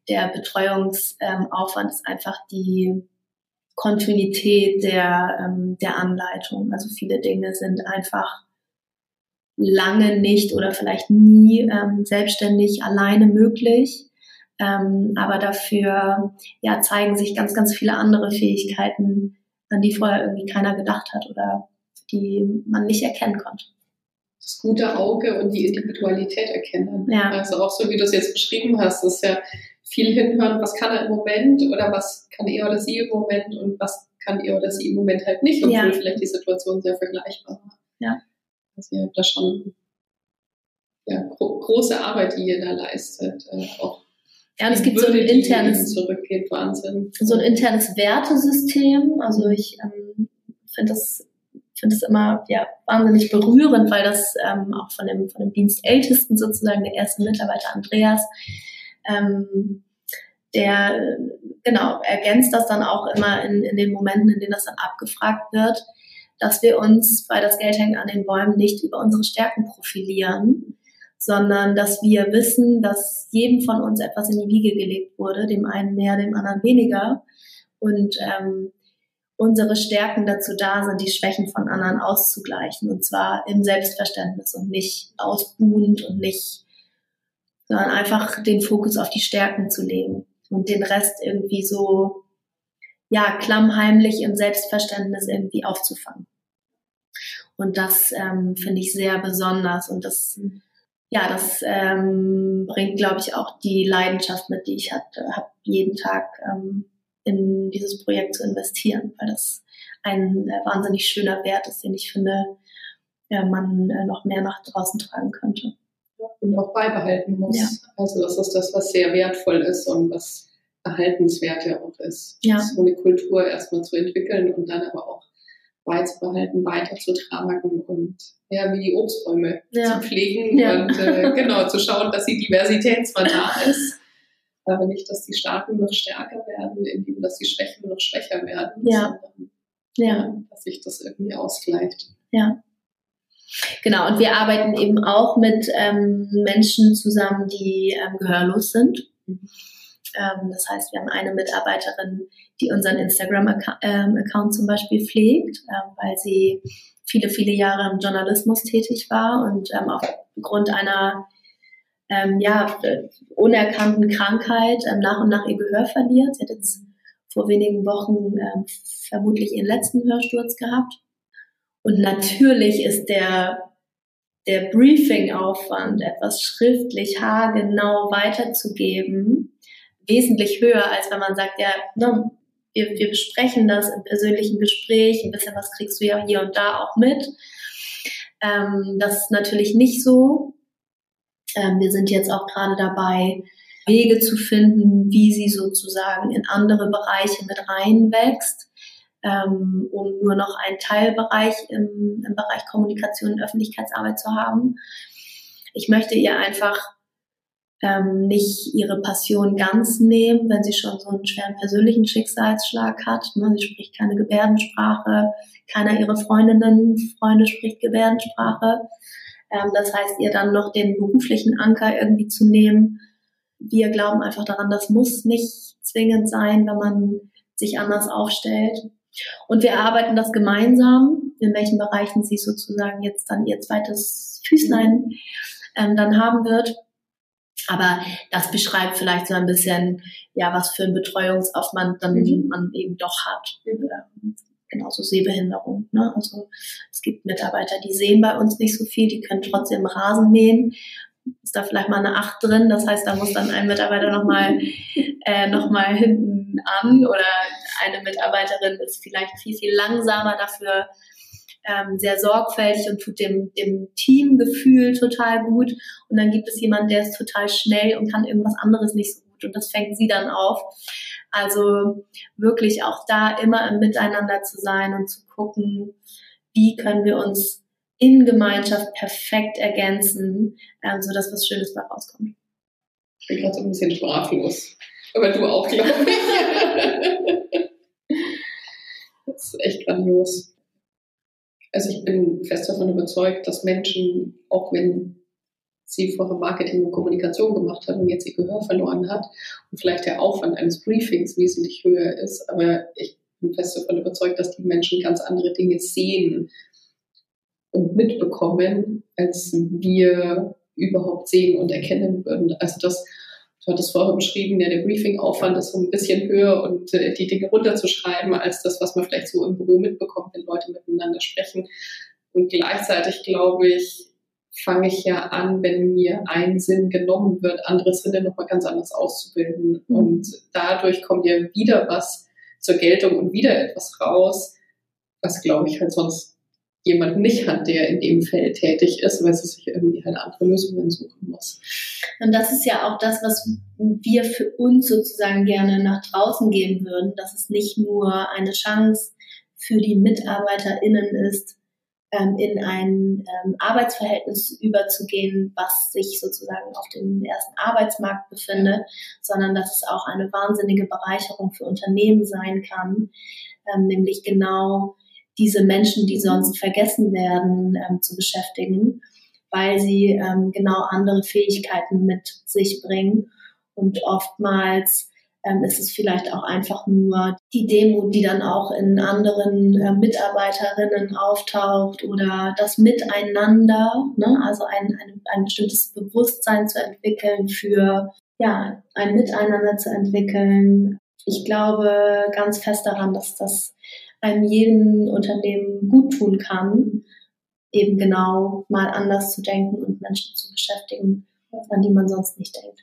der Betreuungsaufwand ist einfach die Kontinuität der, ähm, der Anleitung. Also viele Dinge sind einfach lange nicht oder vielleicht nie ähm, selbstständig alleine möglich. Ähm, aber dafür ja, zeigen sich ganz, ganz viele andere Fähigkeiten, an die vorher irgendwie keiner gedacht hat oder die man nicht erkennen konnte. Das gute Auge und die Individualität erkennen. Ja. Also auch so, wie du es jetzt beschrieben hast, ist ja viel hinhören, was kann er im Moment oder was kann er oder sie im Moment und was kann er oder sie im Moment halt nicht, obwohl ja. vielleicht die Situation sehr vergleichbar war. Ja. Also ihr habt da schon ja, gro große Arbeit, die ihr da leistet, äh, auch ja, und es gibt so ein internes, zurückgeht, Wahnsinn. so ein internes Wertesystem. Also ich ähm, finde das finde es immer ja, wahnsinnig berührend, weil das ähm, auch von dem, von dem Dienstältesten sozusagen, der ersten Mitarbeiter Andreas, ähm, der genau ergänzt das dann auch immer in, in den Momenten, in denen das dann abgefragt wird, dass wir uns bei das Geld hängt an den Bäumen nicht über unsere Stärken profilieren, sondern dass wir wissen, dass jedem von uns etwas in die Wiege gelegt wurde, dem einen mehr, dem anderen weniger. Und ähm, unsere Stärken dazu da sind, die Schwächen von anderen auszugleichen. Und zwar im Selbstverständnis und nicht ausbuhend und nicht, sondern einfach den Fokus auf die Stärken zu legen und den Rest irgendwie so, ja, klammheimlich im Selbstverständnis irgendwie aufzufangen. Und das ähm, finde ich sehr besonders und das, ja, das ähm, bringt, glaube ich, auch die Leidenschaft mit, die ich hatte, habe jeden Tag ähm, in dieses Projekt zu investieren, weil das ein äh, wahnsinnig schöner Wert ist, den ich finde, äh, man äh, noch mehr nach draußen tragen könnte. Und auch beibehalten muss. Ja. Also das ist das, was sehr wertvoll ist und was erhaltenswert ja auch ist. Ja. So eine Kultur erstmal zu entwickeln und dann aber auch beizubehalten, weiterzutragen und ja, wie die Obstbäume ja. zu pflegen ja. und äh, [LAUGHS] genau zu schauen, dass die Diversität zwar da [LAUGHS] ist, aber nicht, dass die Staaten noch stärker werden, indem dass die Schwächen noch schwächer werden, ja. sondern ja. dass sich das irgendwie ausgleicht. Ja. Genau, und wir arbeiten eben auch mit ähm, Menschen zusammen, die ähm, gehörlos sind. Mhm. Ähm, das heißt, wir haben eine Mitarbeiterin, die unseren Instagram-Account ähm, zum Beispiel pflegt, ähm, weil sie viele, viele Jahre im Journalismus tätig war und aufgrund einer ja, unerkannten Krankheit nach und nach ihr Gehör verliert. Sie hat jetzt vor wenigen Wochen vermutlich ihren letzten Hörsturz gehabt. Und natürlich ist der, der Briefing-Aufwand, etwas schriftlich haargenau weiterzugeben, wesentlich höher, als wenn man sagt, ja, ne, wir, wir besprechen das im persönlichen Gespräch, ein bisschen was kriegst du ja hier und da auch mit. Ähm, das ist natürlich nicht so. Ähm, wir sind jetzt auch gerade dabei, Wege zu finden, wie sie sozusagen in andere Bereiche mit reinwächst, ähm, um nur noch einen Teilbereich im, im Bereich Kommunikation und Öffentlichkeitsarbeit zu haben. Ich möchte ihr einfach ähm, nicht ihre Passion ganz nehmen, wenn sie schon so einen schweren persönlichen Schicksalsschlag hat. Ne? Sie spricht keine Gebärdensprache, keiner ihrer Freundinnen, Freunde spricht Gebärdensprache. Ähm, das heißt, ihr dann noch den beruflichen Anker irgendwie zu nehmen. Wir glauben einfach daran, das muss nicht zwingend sein, wenn man sich anders aufstellt. Und wir erarbeiten das gemeinsam, in welchen Bereichen sie sozusagen jetzt dann ihr zweites Füßlein ähm, dann haben wird. Aber das beschreibt vielleicht so ein bisschen, ja, was für ein Betreuungsaufwand dann mhm. man eben doch hat. Mhm. Genauso Sehbehinderung. Ne? Also es gibt Mitarbeiter, die sehen bei uns nicht so viel, die können trotzdem Rasen mähen. Ist da vielleicht mal eine Acht drin, das heißt, da muss dann ein Mitarbeiter nochmal äh, noch hinten an oder eine Mitarbeiterin ist vielleicht viel, viel langsamer dafür ähm, sehr sorgfältig und tut dem, dem Teamgefühl total gut. Und dann gibt es jemanden, der ist total schnell und kann irgendwas anderes nicht so gut. Und das fängt sie dann auf. Also wirklich auch da immer im Miteinander zu sein und zu gucken, wie können wir uns in Gemeinschaft perfekt ergänzen, ähm, sodass was Schönes dabei rauskommt. Ich bin gerade so ein bisschen sprachlos. Aber du auch, glaube ich. [LAUGHS] das ist echt grandios. Also ich bin fest davon überzeugt, dass Menschen, auch wenn sie vorher Marketing und Kommunikation gemacht hat und jetzt ihr Gehör verloren hat und vielleicht der Aufwand eines Briefings wesentlich höher ist. Aber ich bin fest davon überzeugt, dass die Menschen ganz andere Dinge sehen und mitbekommen, als wir überhaupt sehen und erkennen würden. Also das, du hattest vorher beschrieben, ja, der Briefingaufwand ist so ein bisschen höher und äh, die Dinge runterzuschreiben, als das, was man vielleicht so im Büro mitbekommt, wenn Leute miteinander sprechen. Und gleichzeitig glaube ich, fange ich ja an, wenn mir ein Sinn genommen wird, andere Sinne nochmal ganz anders auszubilden. Mhm. Und dadurch kommt ja wieder was zur Geltung und wieder etwas raus, was, glaube ich, halt sonst jemand nicht hat, der in dem Feld tätig ist, weil es sich irgendwie halt andere Lösungen suchen muss. Und das ist ja auch das, was wir für uns sozusagen gerne nach draußen geben würden, dass es nicht nur eine Chance für die MitarbeiterInnen ist, ähm, in ein ähm, Arbeitsverhältnis überzugehen, was sich sozusagen auf dem ersten Arbeitsmarkt befindet, sondern dass es auch eine wahnsinnige Bereicherung für Unternehmen sein kann, ähm, nämlich genau diese Menschen, die sonst vergessen werden, ähm, zu beschäftigen, weil sie ähm, genau andere Fähigkeiten mit sich bringen. Und oftmals ähm, ist es vielleicht auch einfach nur die Demo, die dann auch in anderen äh, Mitarbeiterinnen auftaucht oder das Miteinander, ne? also ein, ein, ein bestimmtes Bewusstsein zu entwickeln für ja, ein Miteinander zu entwickeln. Ich glaube ganz fest daran, dass das einem jeden Unternehmen gut tun kann, eben genau mal anders zu denken und Menschen zu beschäftigen, an die man sonst nicht denkt.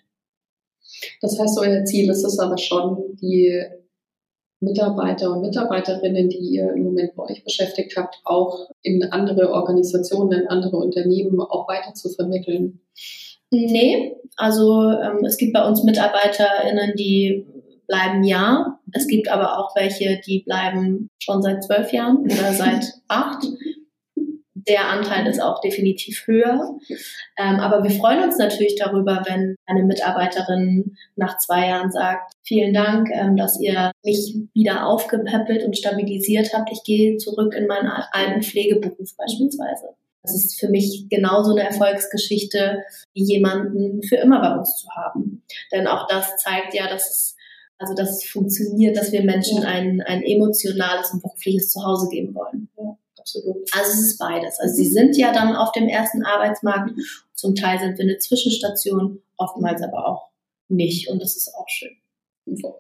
Das heißt, euer Ziel ist es aber schon, die Mitarbeiter und Mitarbeiterinnen, die ihr im Moment bei euch beschäftigt habt, auch in andere Organisationen, in andere Unternehmen auch weiter zu vermitteln? Nee, also ähm, es gibt bei uns MitarbeiterInnen, die bleiben ja. Es gibt aber auch welche, die bleiben schon seit zwölf Jahren oder [LAUGHS] seit acht der Anteil ist auch definitiv höher. Ähm, aber wir freuen uns natürlich darüber, wenn eine Mitarbeiterin nach zwei Jahren sagt, vielen Dank, ähm, dass ihr mich wieder aufgepäppelt und stabilisiert habt. Ich gehe zurück in meinen alten Pflegeberuf beispielsweise. Das ist für mich genauso eine Erfolgsgeschichte, wie jemanden für immer bei uns zu haben. Denn auch das zeigt ja, dass es also dass es funktioniert, dass wir Menschen ein, ein emotionales und berufliches Zuhause geben wollen. Ja absolut. Also es ist beides. Also sie sind ja dann auf dem ersten Arbeitsmarkt. Zum Teil sind wir eine Zwischenstation, oftmals aber auch nicht. Und das ist auch schön.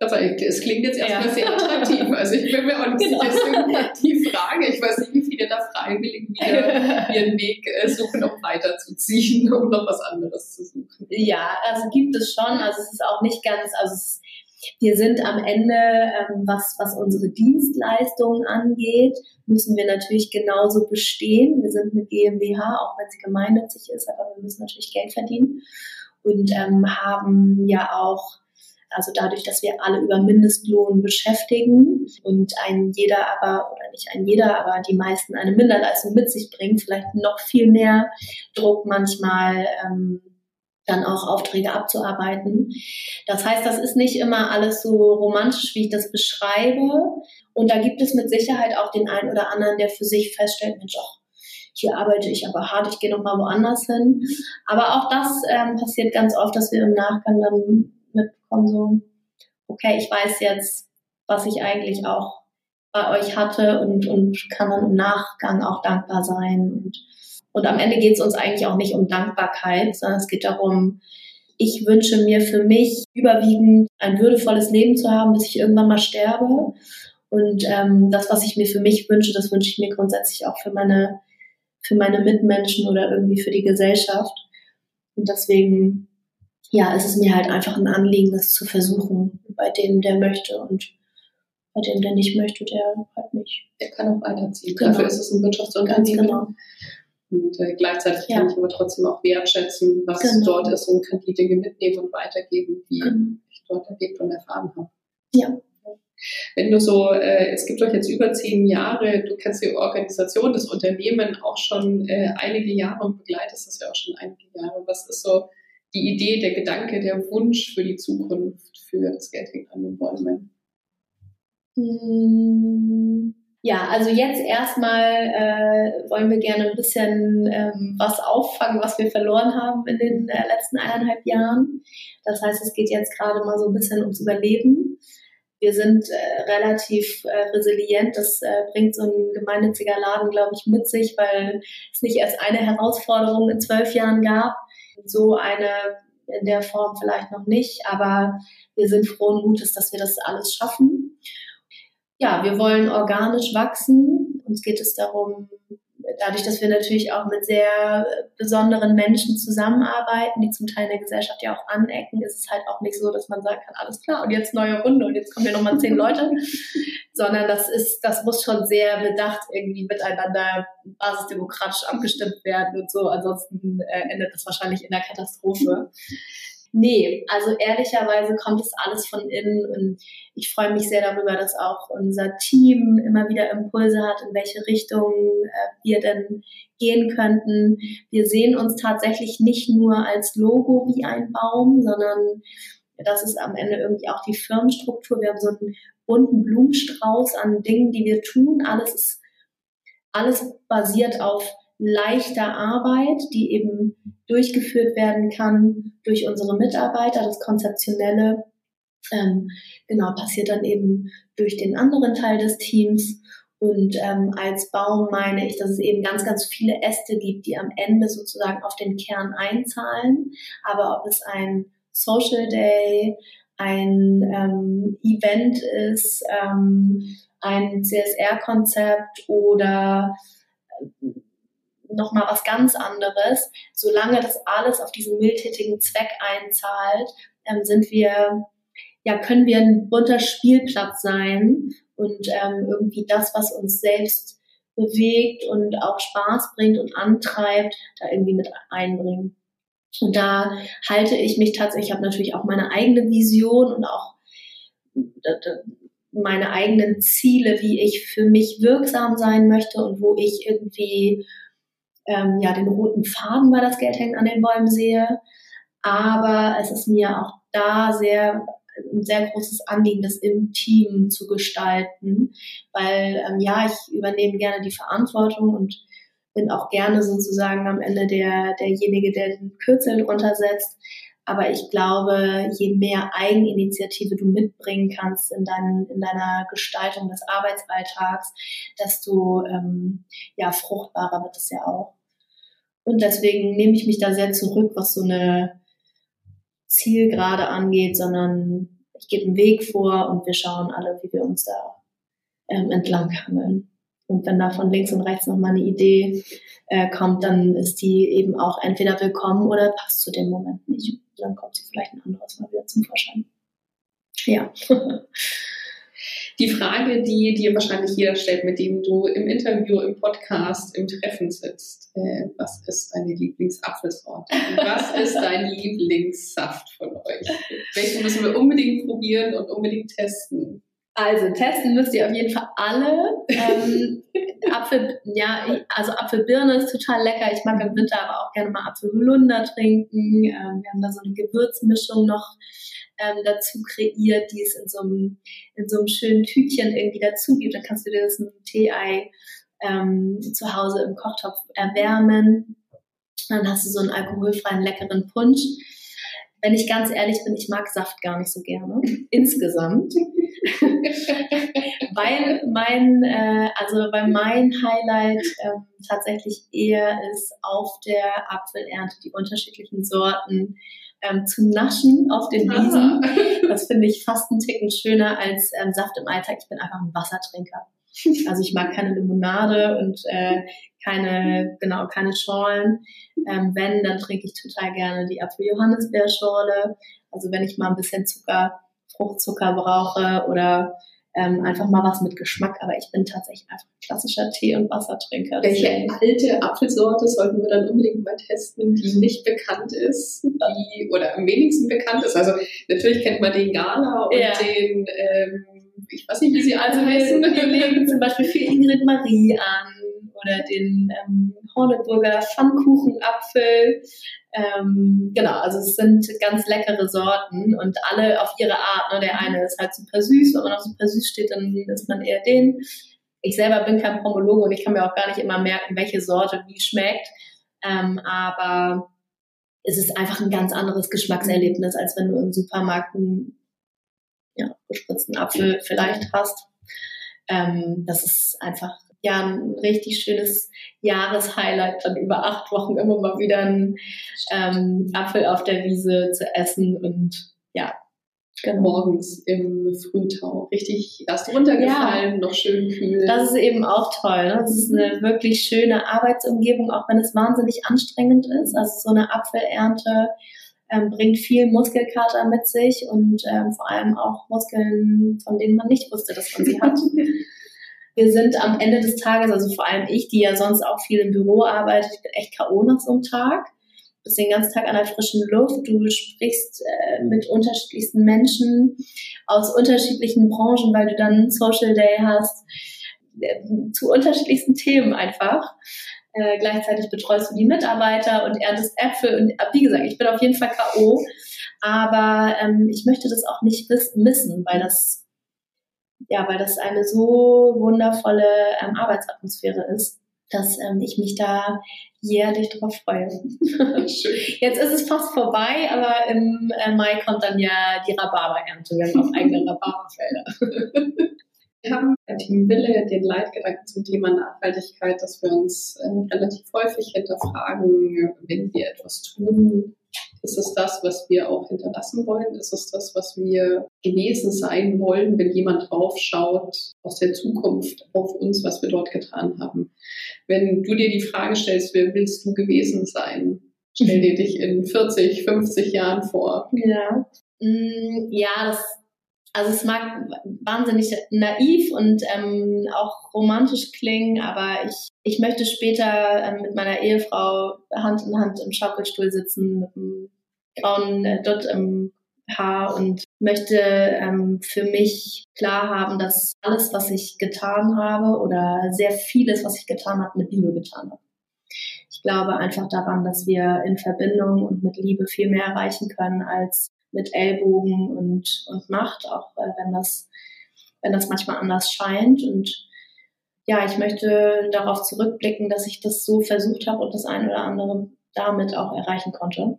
Also es klingt jetzt erstmal ja. sehr attraktiv. Also ich bin mir auch nicht genau. sicher, die Frage, ich weiß nicht, wie viele da freiwillig wieder [LAUGHS] ihren Weg äh, suchen, um weiterzuziehen, [LAUGHS] um noch was anderes zu suchen. Ja, also gibt es schon. Also es ist auch nicht ganz, also es wir sind am Ende, ähm, was, was unsere Dienstleistungen angeht, müssen wir natürlich genauso bestehen. Wir sind eine GmbH, auch wenn sie gemeinnützig ist, aber wir müssen natürlich Geld verdienen und ähm, haben ja auch also dadurch, dass wir alle über Mindestlohn beschäftigen und ein jeder aber, oder nicht ein jeder, aber die meisten eine Minderleistung mit sich bringen, vielleicht noch viel mehr Druck manchmal ähm, dann auch Aufträge abzuarbeiten. Das heißt, das ist nicht immer alles so romantisch, wie ich das beschreibe. Und da gibt es mit Sicherheit auch den einen oder anderen, der für sich feststellt, Mensch, auch hier arbeite ich aber hart, ich gehe noch mal woanders hin. Aber auch das ähm, passiert ganz oft, dass wir im Nachgang dann mitbekommen, so, okay, ich weiß jetzt, was ich eigentlich auch bei euch hatte und, und kann dann im Nachgang auch dankbar sein und und am Ende geht es uns eigentlich auch nicht um Dankbarkeit, sondern es geht darum, ich wünsche mir für mich überwiegend ein würdevolles Leben zu haben, bis ich irgendwann mal sterbe. Und ähm, das, was ich mir für mich wünsche, das wünsche ich mir grundsätzlich auch für meine, für meine Mitmenschen oder irgendwie für die Gesellschaft. Und deswegen, ja, ist es mir halt einfach ein Anliegen, das zu versuchen, bei dem, der möchte und bei dem, der nicht möchte, der halt nicht. Der kann auch weiterziehen. Genau. Dafür ist es ein Wirtschaftsunternehmen. Ganz genau. Und äh, gleichzeitig ja. kann ich aber trotzdem auch wertschätzen, was genau. dort ist und kann die Dinge mitnehmen und weitergeben, die genau. ich dort erlebt und erfahren habe. Ja. Wenn du so, äh, es gibt euch jetzt über zehn Jahre, du kennst die Organisation, das Unternehmen auch schon äh, einige Jahre und begleitest das ja auch schon einige Jahre. Was ist so die Idee, der Gedanke, der Wunsch für die Zukunft für das Geldweg an den Bäumen? Hm. Ja, also jetzt erstmal äh, wollen wir gerne ein bisschen ähm, was auffangen, was wir verloren haben in den äh, letzten eineinhalb Jahren. Das heißt, es geht jetzt gerade mal so ein bisschen ums Überleben. Wir sind äh, relativ äh, resilient. Das äh, bringt so ein gemeinnütziger Laden, glaube ich, mit sich, weil es nicht erst eine Herausforderung in zwölf Jahren gab. So eine in der Form vielleicht noch nicht, aber wir sind frohen Mutes, dass wir das alles schaffen ja, wir wollen organisch wachsen. Uns geht es darum, dadurch, dass wir natürlich auch mit sehr besonderen Menschen zusammenarbeiten, die zum Teil in der Gesellschaft ja auch anecken, ist es halt auch nicht so, dass man sagen kann, alles klar, und jetzt neue Runde und jetzt kommen hier nochmal zehn Leute, [LAUGHS] sondern das ist, das muss schon sehr bedacht irgendwie miteinander basisdemokratisch abgestimmt werden und so, ansonsten äh, endet das wahrscheinlich in der Katastrophe. Nee, also ehrlicherweise kommt es alles von innen und ich freue mich sehr darüber, dass auch unser Team immer wieder Impulse hat, in welche Richtung äh, wir denn gehen könnten. Wir sehen uns tatsächlich nicht nur als Logo wie ein Baum, sondern das ist am Ende irgendwie auch die Firmenstruktur. Wir haben so einen bunten Blumenstrauß an Dingen, die wir tun. Alles ist, alles basiert auf leichter Arbeit, die eben durchgeführt werden kann durch unsere Mitarbeiter. Das Konzeptionelle ähm, genau passiert dann eben durch den anderen Teil des Teams. Und ähm, als Baum meine ich, dass es eben ganz, ganz viele Äste gibt, die am Ende sozusagen auf den Kern einzahlen. Aber ob es ein Social Day, ein ähm, Event ist, ähm, ein CSR-Konzept oder nochmal was ganz anderes. Solange das alles auf diesen mildtätigen Zweck einzahlt, ähm, sind wir, ja, können wir ein bunter Spielplatz sein und ähm, irgendwie das, was uns selbst bewegt und auch Spaß bringt und antreibt, da irgendwie mit einbringen. Und da halte ich mich tatsächlich, ich habe natürlich auch meine eigene Vision und auch meine eigenen Ziele, wie ich für mich wirksam sein möchte und wo ich irgendwie ähm, ja den roten Faden bei das Geld hängen an den Bäumen sehe. Aber es ist mir auch da sehr ein sehr großes Anliegen, das im Team zu gestalten, weil ähm, ja, ich übernehme gerne die Verantwortung und bin auch gerne sozusagen am Ende der, derjenige, der den Kürzel drunter setzt. Aber ich glaube, je mehr Eigeninitiative du mitbringen kannst in, dein, in deiner Gestaltung des Arbeitsalltags, desto ähm, ja, fruchtbarer wird es ja auch. Und deswegen nehme ich mich da sehr zurück, was so eine Zielgerade angeht, sondern ich gebe einen Weg vor und wir schauen alle, wie wir uns da ähm, entlang hangeln. Und wenn da von links und rechts nochmal eine Idee äh, kommt, dann ist die eben auch entweder willkommen oder passt zu dem Moment nicht. Dann kommt sie vielleicht ein anderes Mal wieder zum Vorschein. Ja. [LAUGHS] Die Frage, die dir wahrscheinlich jeder stellt, mit dem du im Interview, im Podcast, im Treffen sitzt. Äh, was ist deine Lieblingsapfelsorte? Was [LAUGHS] ist dein Lieblingssaft von euch? Welchen müssen wir unbedingt probieren und unbedingt testen? Also testen müsst ihr auf jeden Fall alle. Ähm, [LAUGHS] Apfel, ja, also Apfelbirne ist total lecker. Ich mag im Winter aber auch gerne mal Apfelholunder trinken. Ähm, wir haben da so eine Gewürzmischung noch ähm, dazu kreiert, die es in so, einem, in so einem schönen Tütchen irgendwie dazu gibt. Dann kannst du dir das mit einem Tee-Ei ähm, zu Hause im Kochtopf erwärmen. Dann hast du so einen alkoholfreien, leckeren Punsch. Wenn ich ganz ehrlich bin, ich mag Saft gar nicht so gerne. [LAUGHS] Insgesamt. [LAUGHS] weil mein, äh, also weil mein Highlight ähm, tatsächlich eher ist, auf der Apfelernte die unterschiedlichen Sorten ähm, zu naschen auf den Wiesen. [LAUGHS] Das finde ich fast einen Ticken schöner als ähm, Saft im Alltag. Ich bin einfach ein Wassertrinker. Also ich mag keine Limonade und äh, keine, genau, keine Schorlen. Ähm, wenn, dann trinke ich total gerne die Apfel-Johannisbeerschorle. Also wenn ich mal ein bisschen Zucker, Fruchtzucker brauche oder ähm, einfach mal was mit Geschmack, aber ich bin tatsächlich einfach klassischer Tee- und Wassertrinker. Welche alte Apfelsorte sollten wir dann unbedingt mal testen, die nicht bekannt ist, die oder am wenigsten bekannt ist? Also natürlich kennt man den Gala und ja. den, ähm, ich weiß nicht, wie sie alle also heißen. Wir, legen zum Beispiel für Ingrid Marie an oder den ähm, Horneburger Pfannkuchenapfel. Ähm, genau, also es sind ganz leckere Sorten und alle auf ihre Art. Ne? Der eine ist halt super süß, wenn man auf super süß steht, dann ist man eher den. Ich selber bin kein Promologe und ich kann mir auch gar nicht immer merken, welche Sorte wie schmeckt. Ähm, aber es ist einfach ein ganz anderes Geschmackserlebnis, als wenn du im Supermarkt einen ja, gespritzten Apfel vielleicht hast. Ähm, das ist einfach ja ein richtig schönes Jahreshighlight, dann über acht Wochen immer mal wieder einen ähm, Apfel auf der Wiese zu essen und ja. Genau. Morgens im Frühtau. Richtig erst runtergefallen, ja. noch schön kühl. Das ist eben auch toll. Ne? Das ist eine wirklich schöne Arbeitsumgebung, auch wenn es wahnsinnig anstrengend ist. Also so eine Apfelernte ähm, bringt viel Muskelkater mit sich und ähm, vor allem auch Muskeln, von denen man nicht wusste, dass man sie hat. [LAUGHS] wir sind am Ende des Tages, also vor allem ich, die ja sonst auch viel im Büro arbeitet, ich bin echt K.O. nach so einem Tag. Du bist den ganzen Tag an der frischen Luft, du sprichst äh, mit unterschiedlichsten Menschen aus unterschiedlichen Branchen, weil du dann einen Social Day hast, äh, zu unterschiedlichsten Themen einfach. Äh, gleichzeitig betreust du die Mitarbeiter und erntest Äpfel und äh, wie gesagt, ich bin auf jeden Fall K.O., aber ähm, ich möchte das auch nicht missen, weil das ja, weil das eine so wundervolle ähm, Arbeitsatmosphäre ist. dass ähm, ich mich da jährlich drauf freue. Jetzt ist es fast vorbei, aber im äh, Mai kommt dann ja die Rhabarberernte. Wir haben auch eigene [LAUGHS] Rhabarberfelder. Wir haben bei Team Wille den Leitgedanken zum Thema Nachhaltigkeit, dass wir uns äh, relativ häufig hinterfragen, wenn wir etwas tun, ist es das, was wir auch hinterlassen wollen? Ist es das, was wir gewesen sein wollen, wenn jemand draufschaut aus der Zukunft auf uns, was wir dort getan haben? Wenn du dir die Frage stellst, wer willst du gewesen sein? Stell dir [LAUGHS] dich in 40, 50 Jahren vor. Ja. Mm, ja, das also es mag wahnsinnig naiv und ähm, auch romantisch klingen, aber ich, ich möchte später ähm, mit meiner Ehefrau Hand in Hand im Schaukelstuhl sitzen mit einem grauen äh, Dot im Haar und möchte ähm, für mich klar haben, dass alles, was ich getan habe oder sehr vieles, was ich getan habe, mit Liebe getan habe. Ich glaube einfach daran, dass wir in Verbindung und mit Liebe viel mehr erreichen können als mit Ellbogen und, und Macht, auch äh, wenn das, wenn das manchmal anders scheint. Und ja, ich möchte darauf zurückblicken, dass ich das so versucht habe und das eine oder andere damit auch erreichen konnte.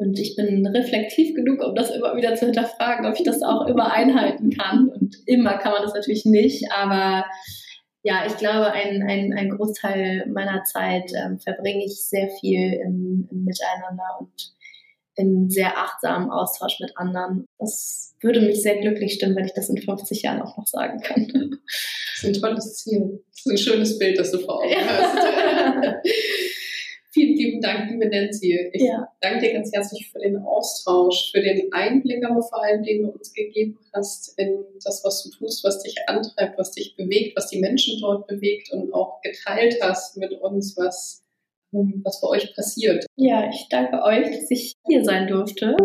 Und ich bin reflektiv genug, um das immer wieder zu hinterfragen, ob ich das auch immer einhalten kann. Und immer kann man das natürlich nicht, aber ja, ich glaube, ein, ein, ein Großteil meiner Zeit ähm, verbringe ich sehr viel im, im Miteinander und in sehr achtsamen Austausch mit anderen. Das würde mich sehr glücklich stimmen, wenn ich das in 50 Jahren auch noch sagen kann. Das ist ein tolles Ziel. Das ist ein schönes Bild, das du vor Augen hast. Vielen lieben Dank, liebe Nancy. Ich ja. danke dir ganz herzlich für den Austausch, für den Einblick, aber vor allem, den du uns gegeben hast in das, was du tust, was dich antreibt, was dich bewegt, was die Menschen dort bewegt und auch geteilt hast mit uns, was was bei euch passiert. Ja, ich danke euch, dass ich hier sein durfte.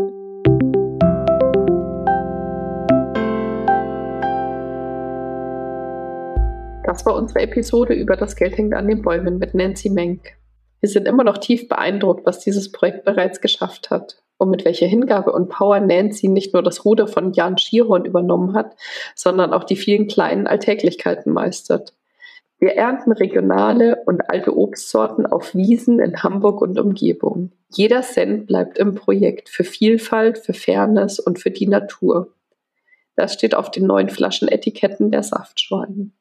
Das war unsere Episode über das Geld hängt an den Bäumen mit Nancy Menk. Wir sind immer noch tief beeindruckt, was dieses Projekt bereits geschafft hat und mit welcher Hingabe und Power Nancy nicht nur das Ruder von Jan Schierhorn übernommen hat, sondern auch die vielen kleinen Alltäglichkeiten meistert. Wir ernten regionale und alte Obstsorten auf Wiesen in Hamburg und Umgebung. Jeder Cent bleibt im Projekt für Vielfalt, für Fairness und für die Natur. Das steht auf den neuen Flaschenetiketten der Saftschweine.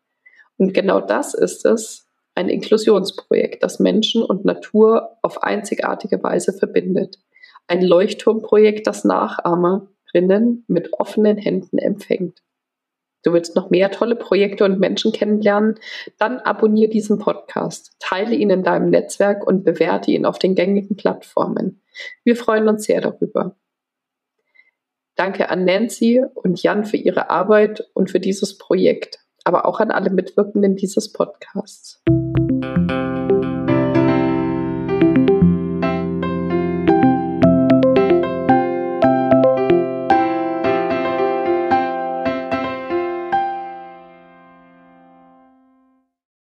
Und genau das ist es, ein Inklusionsprojekt, das Menschen und Natur auf einzigartige Weise verbindet. Ein Leuchtturmprojekt, das Nachahmerinnen mit offenen Händen empfängt. Du willst noch mehr tolle Projekte und Menschen kennenlernen? Dann abonniere diesen Podcast, teile ihn in deinem Netzwerk und bewerte ihn auf den gängigen Plattformen. Wir freuen uns sehr darüber. Danke an Nancy und Jan für ihre Arbeit und für dieses Projekt, aber auch an alle Mitwirkenden dieses Podcasts.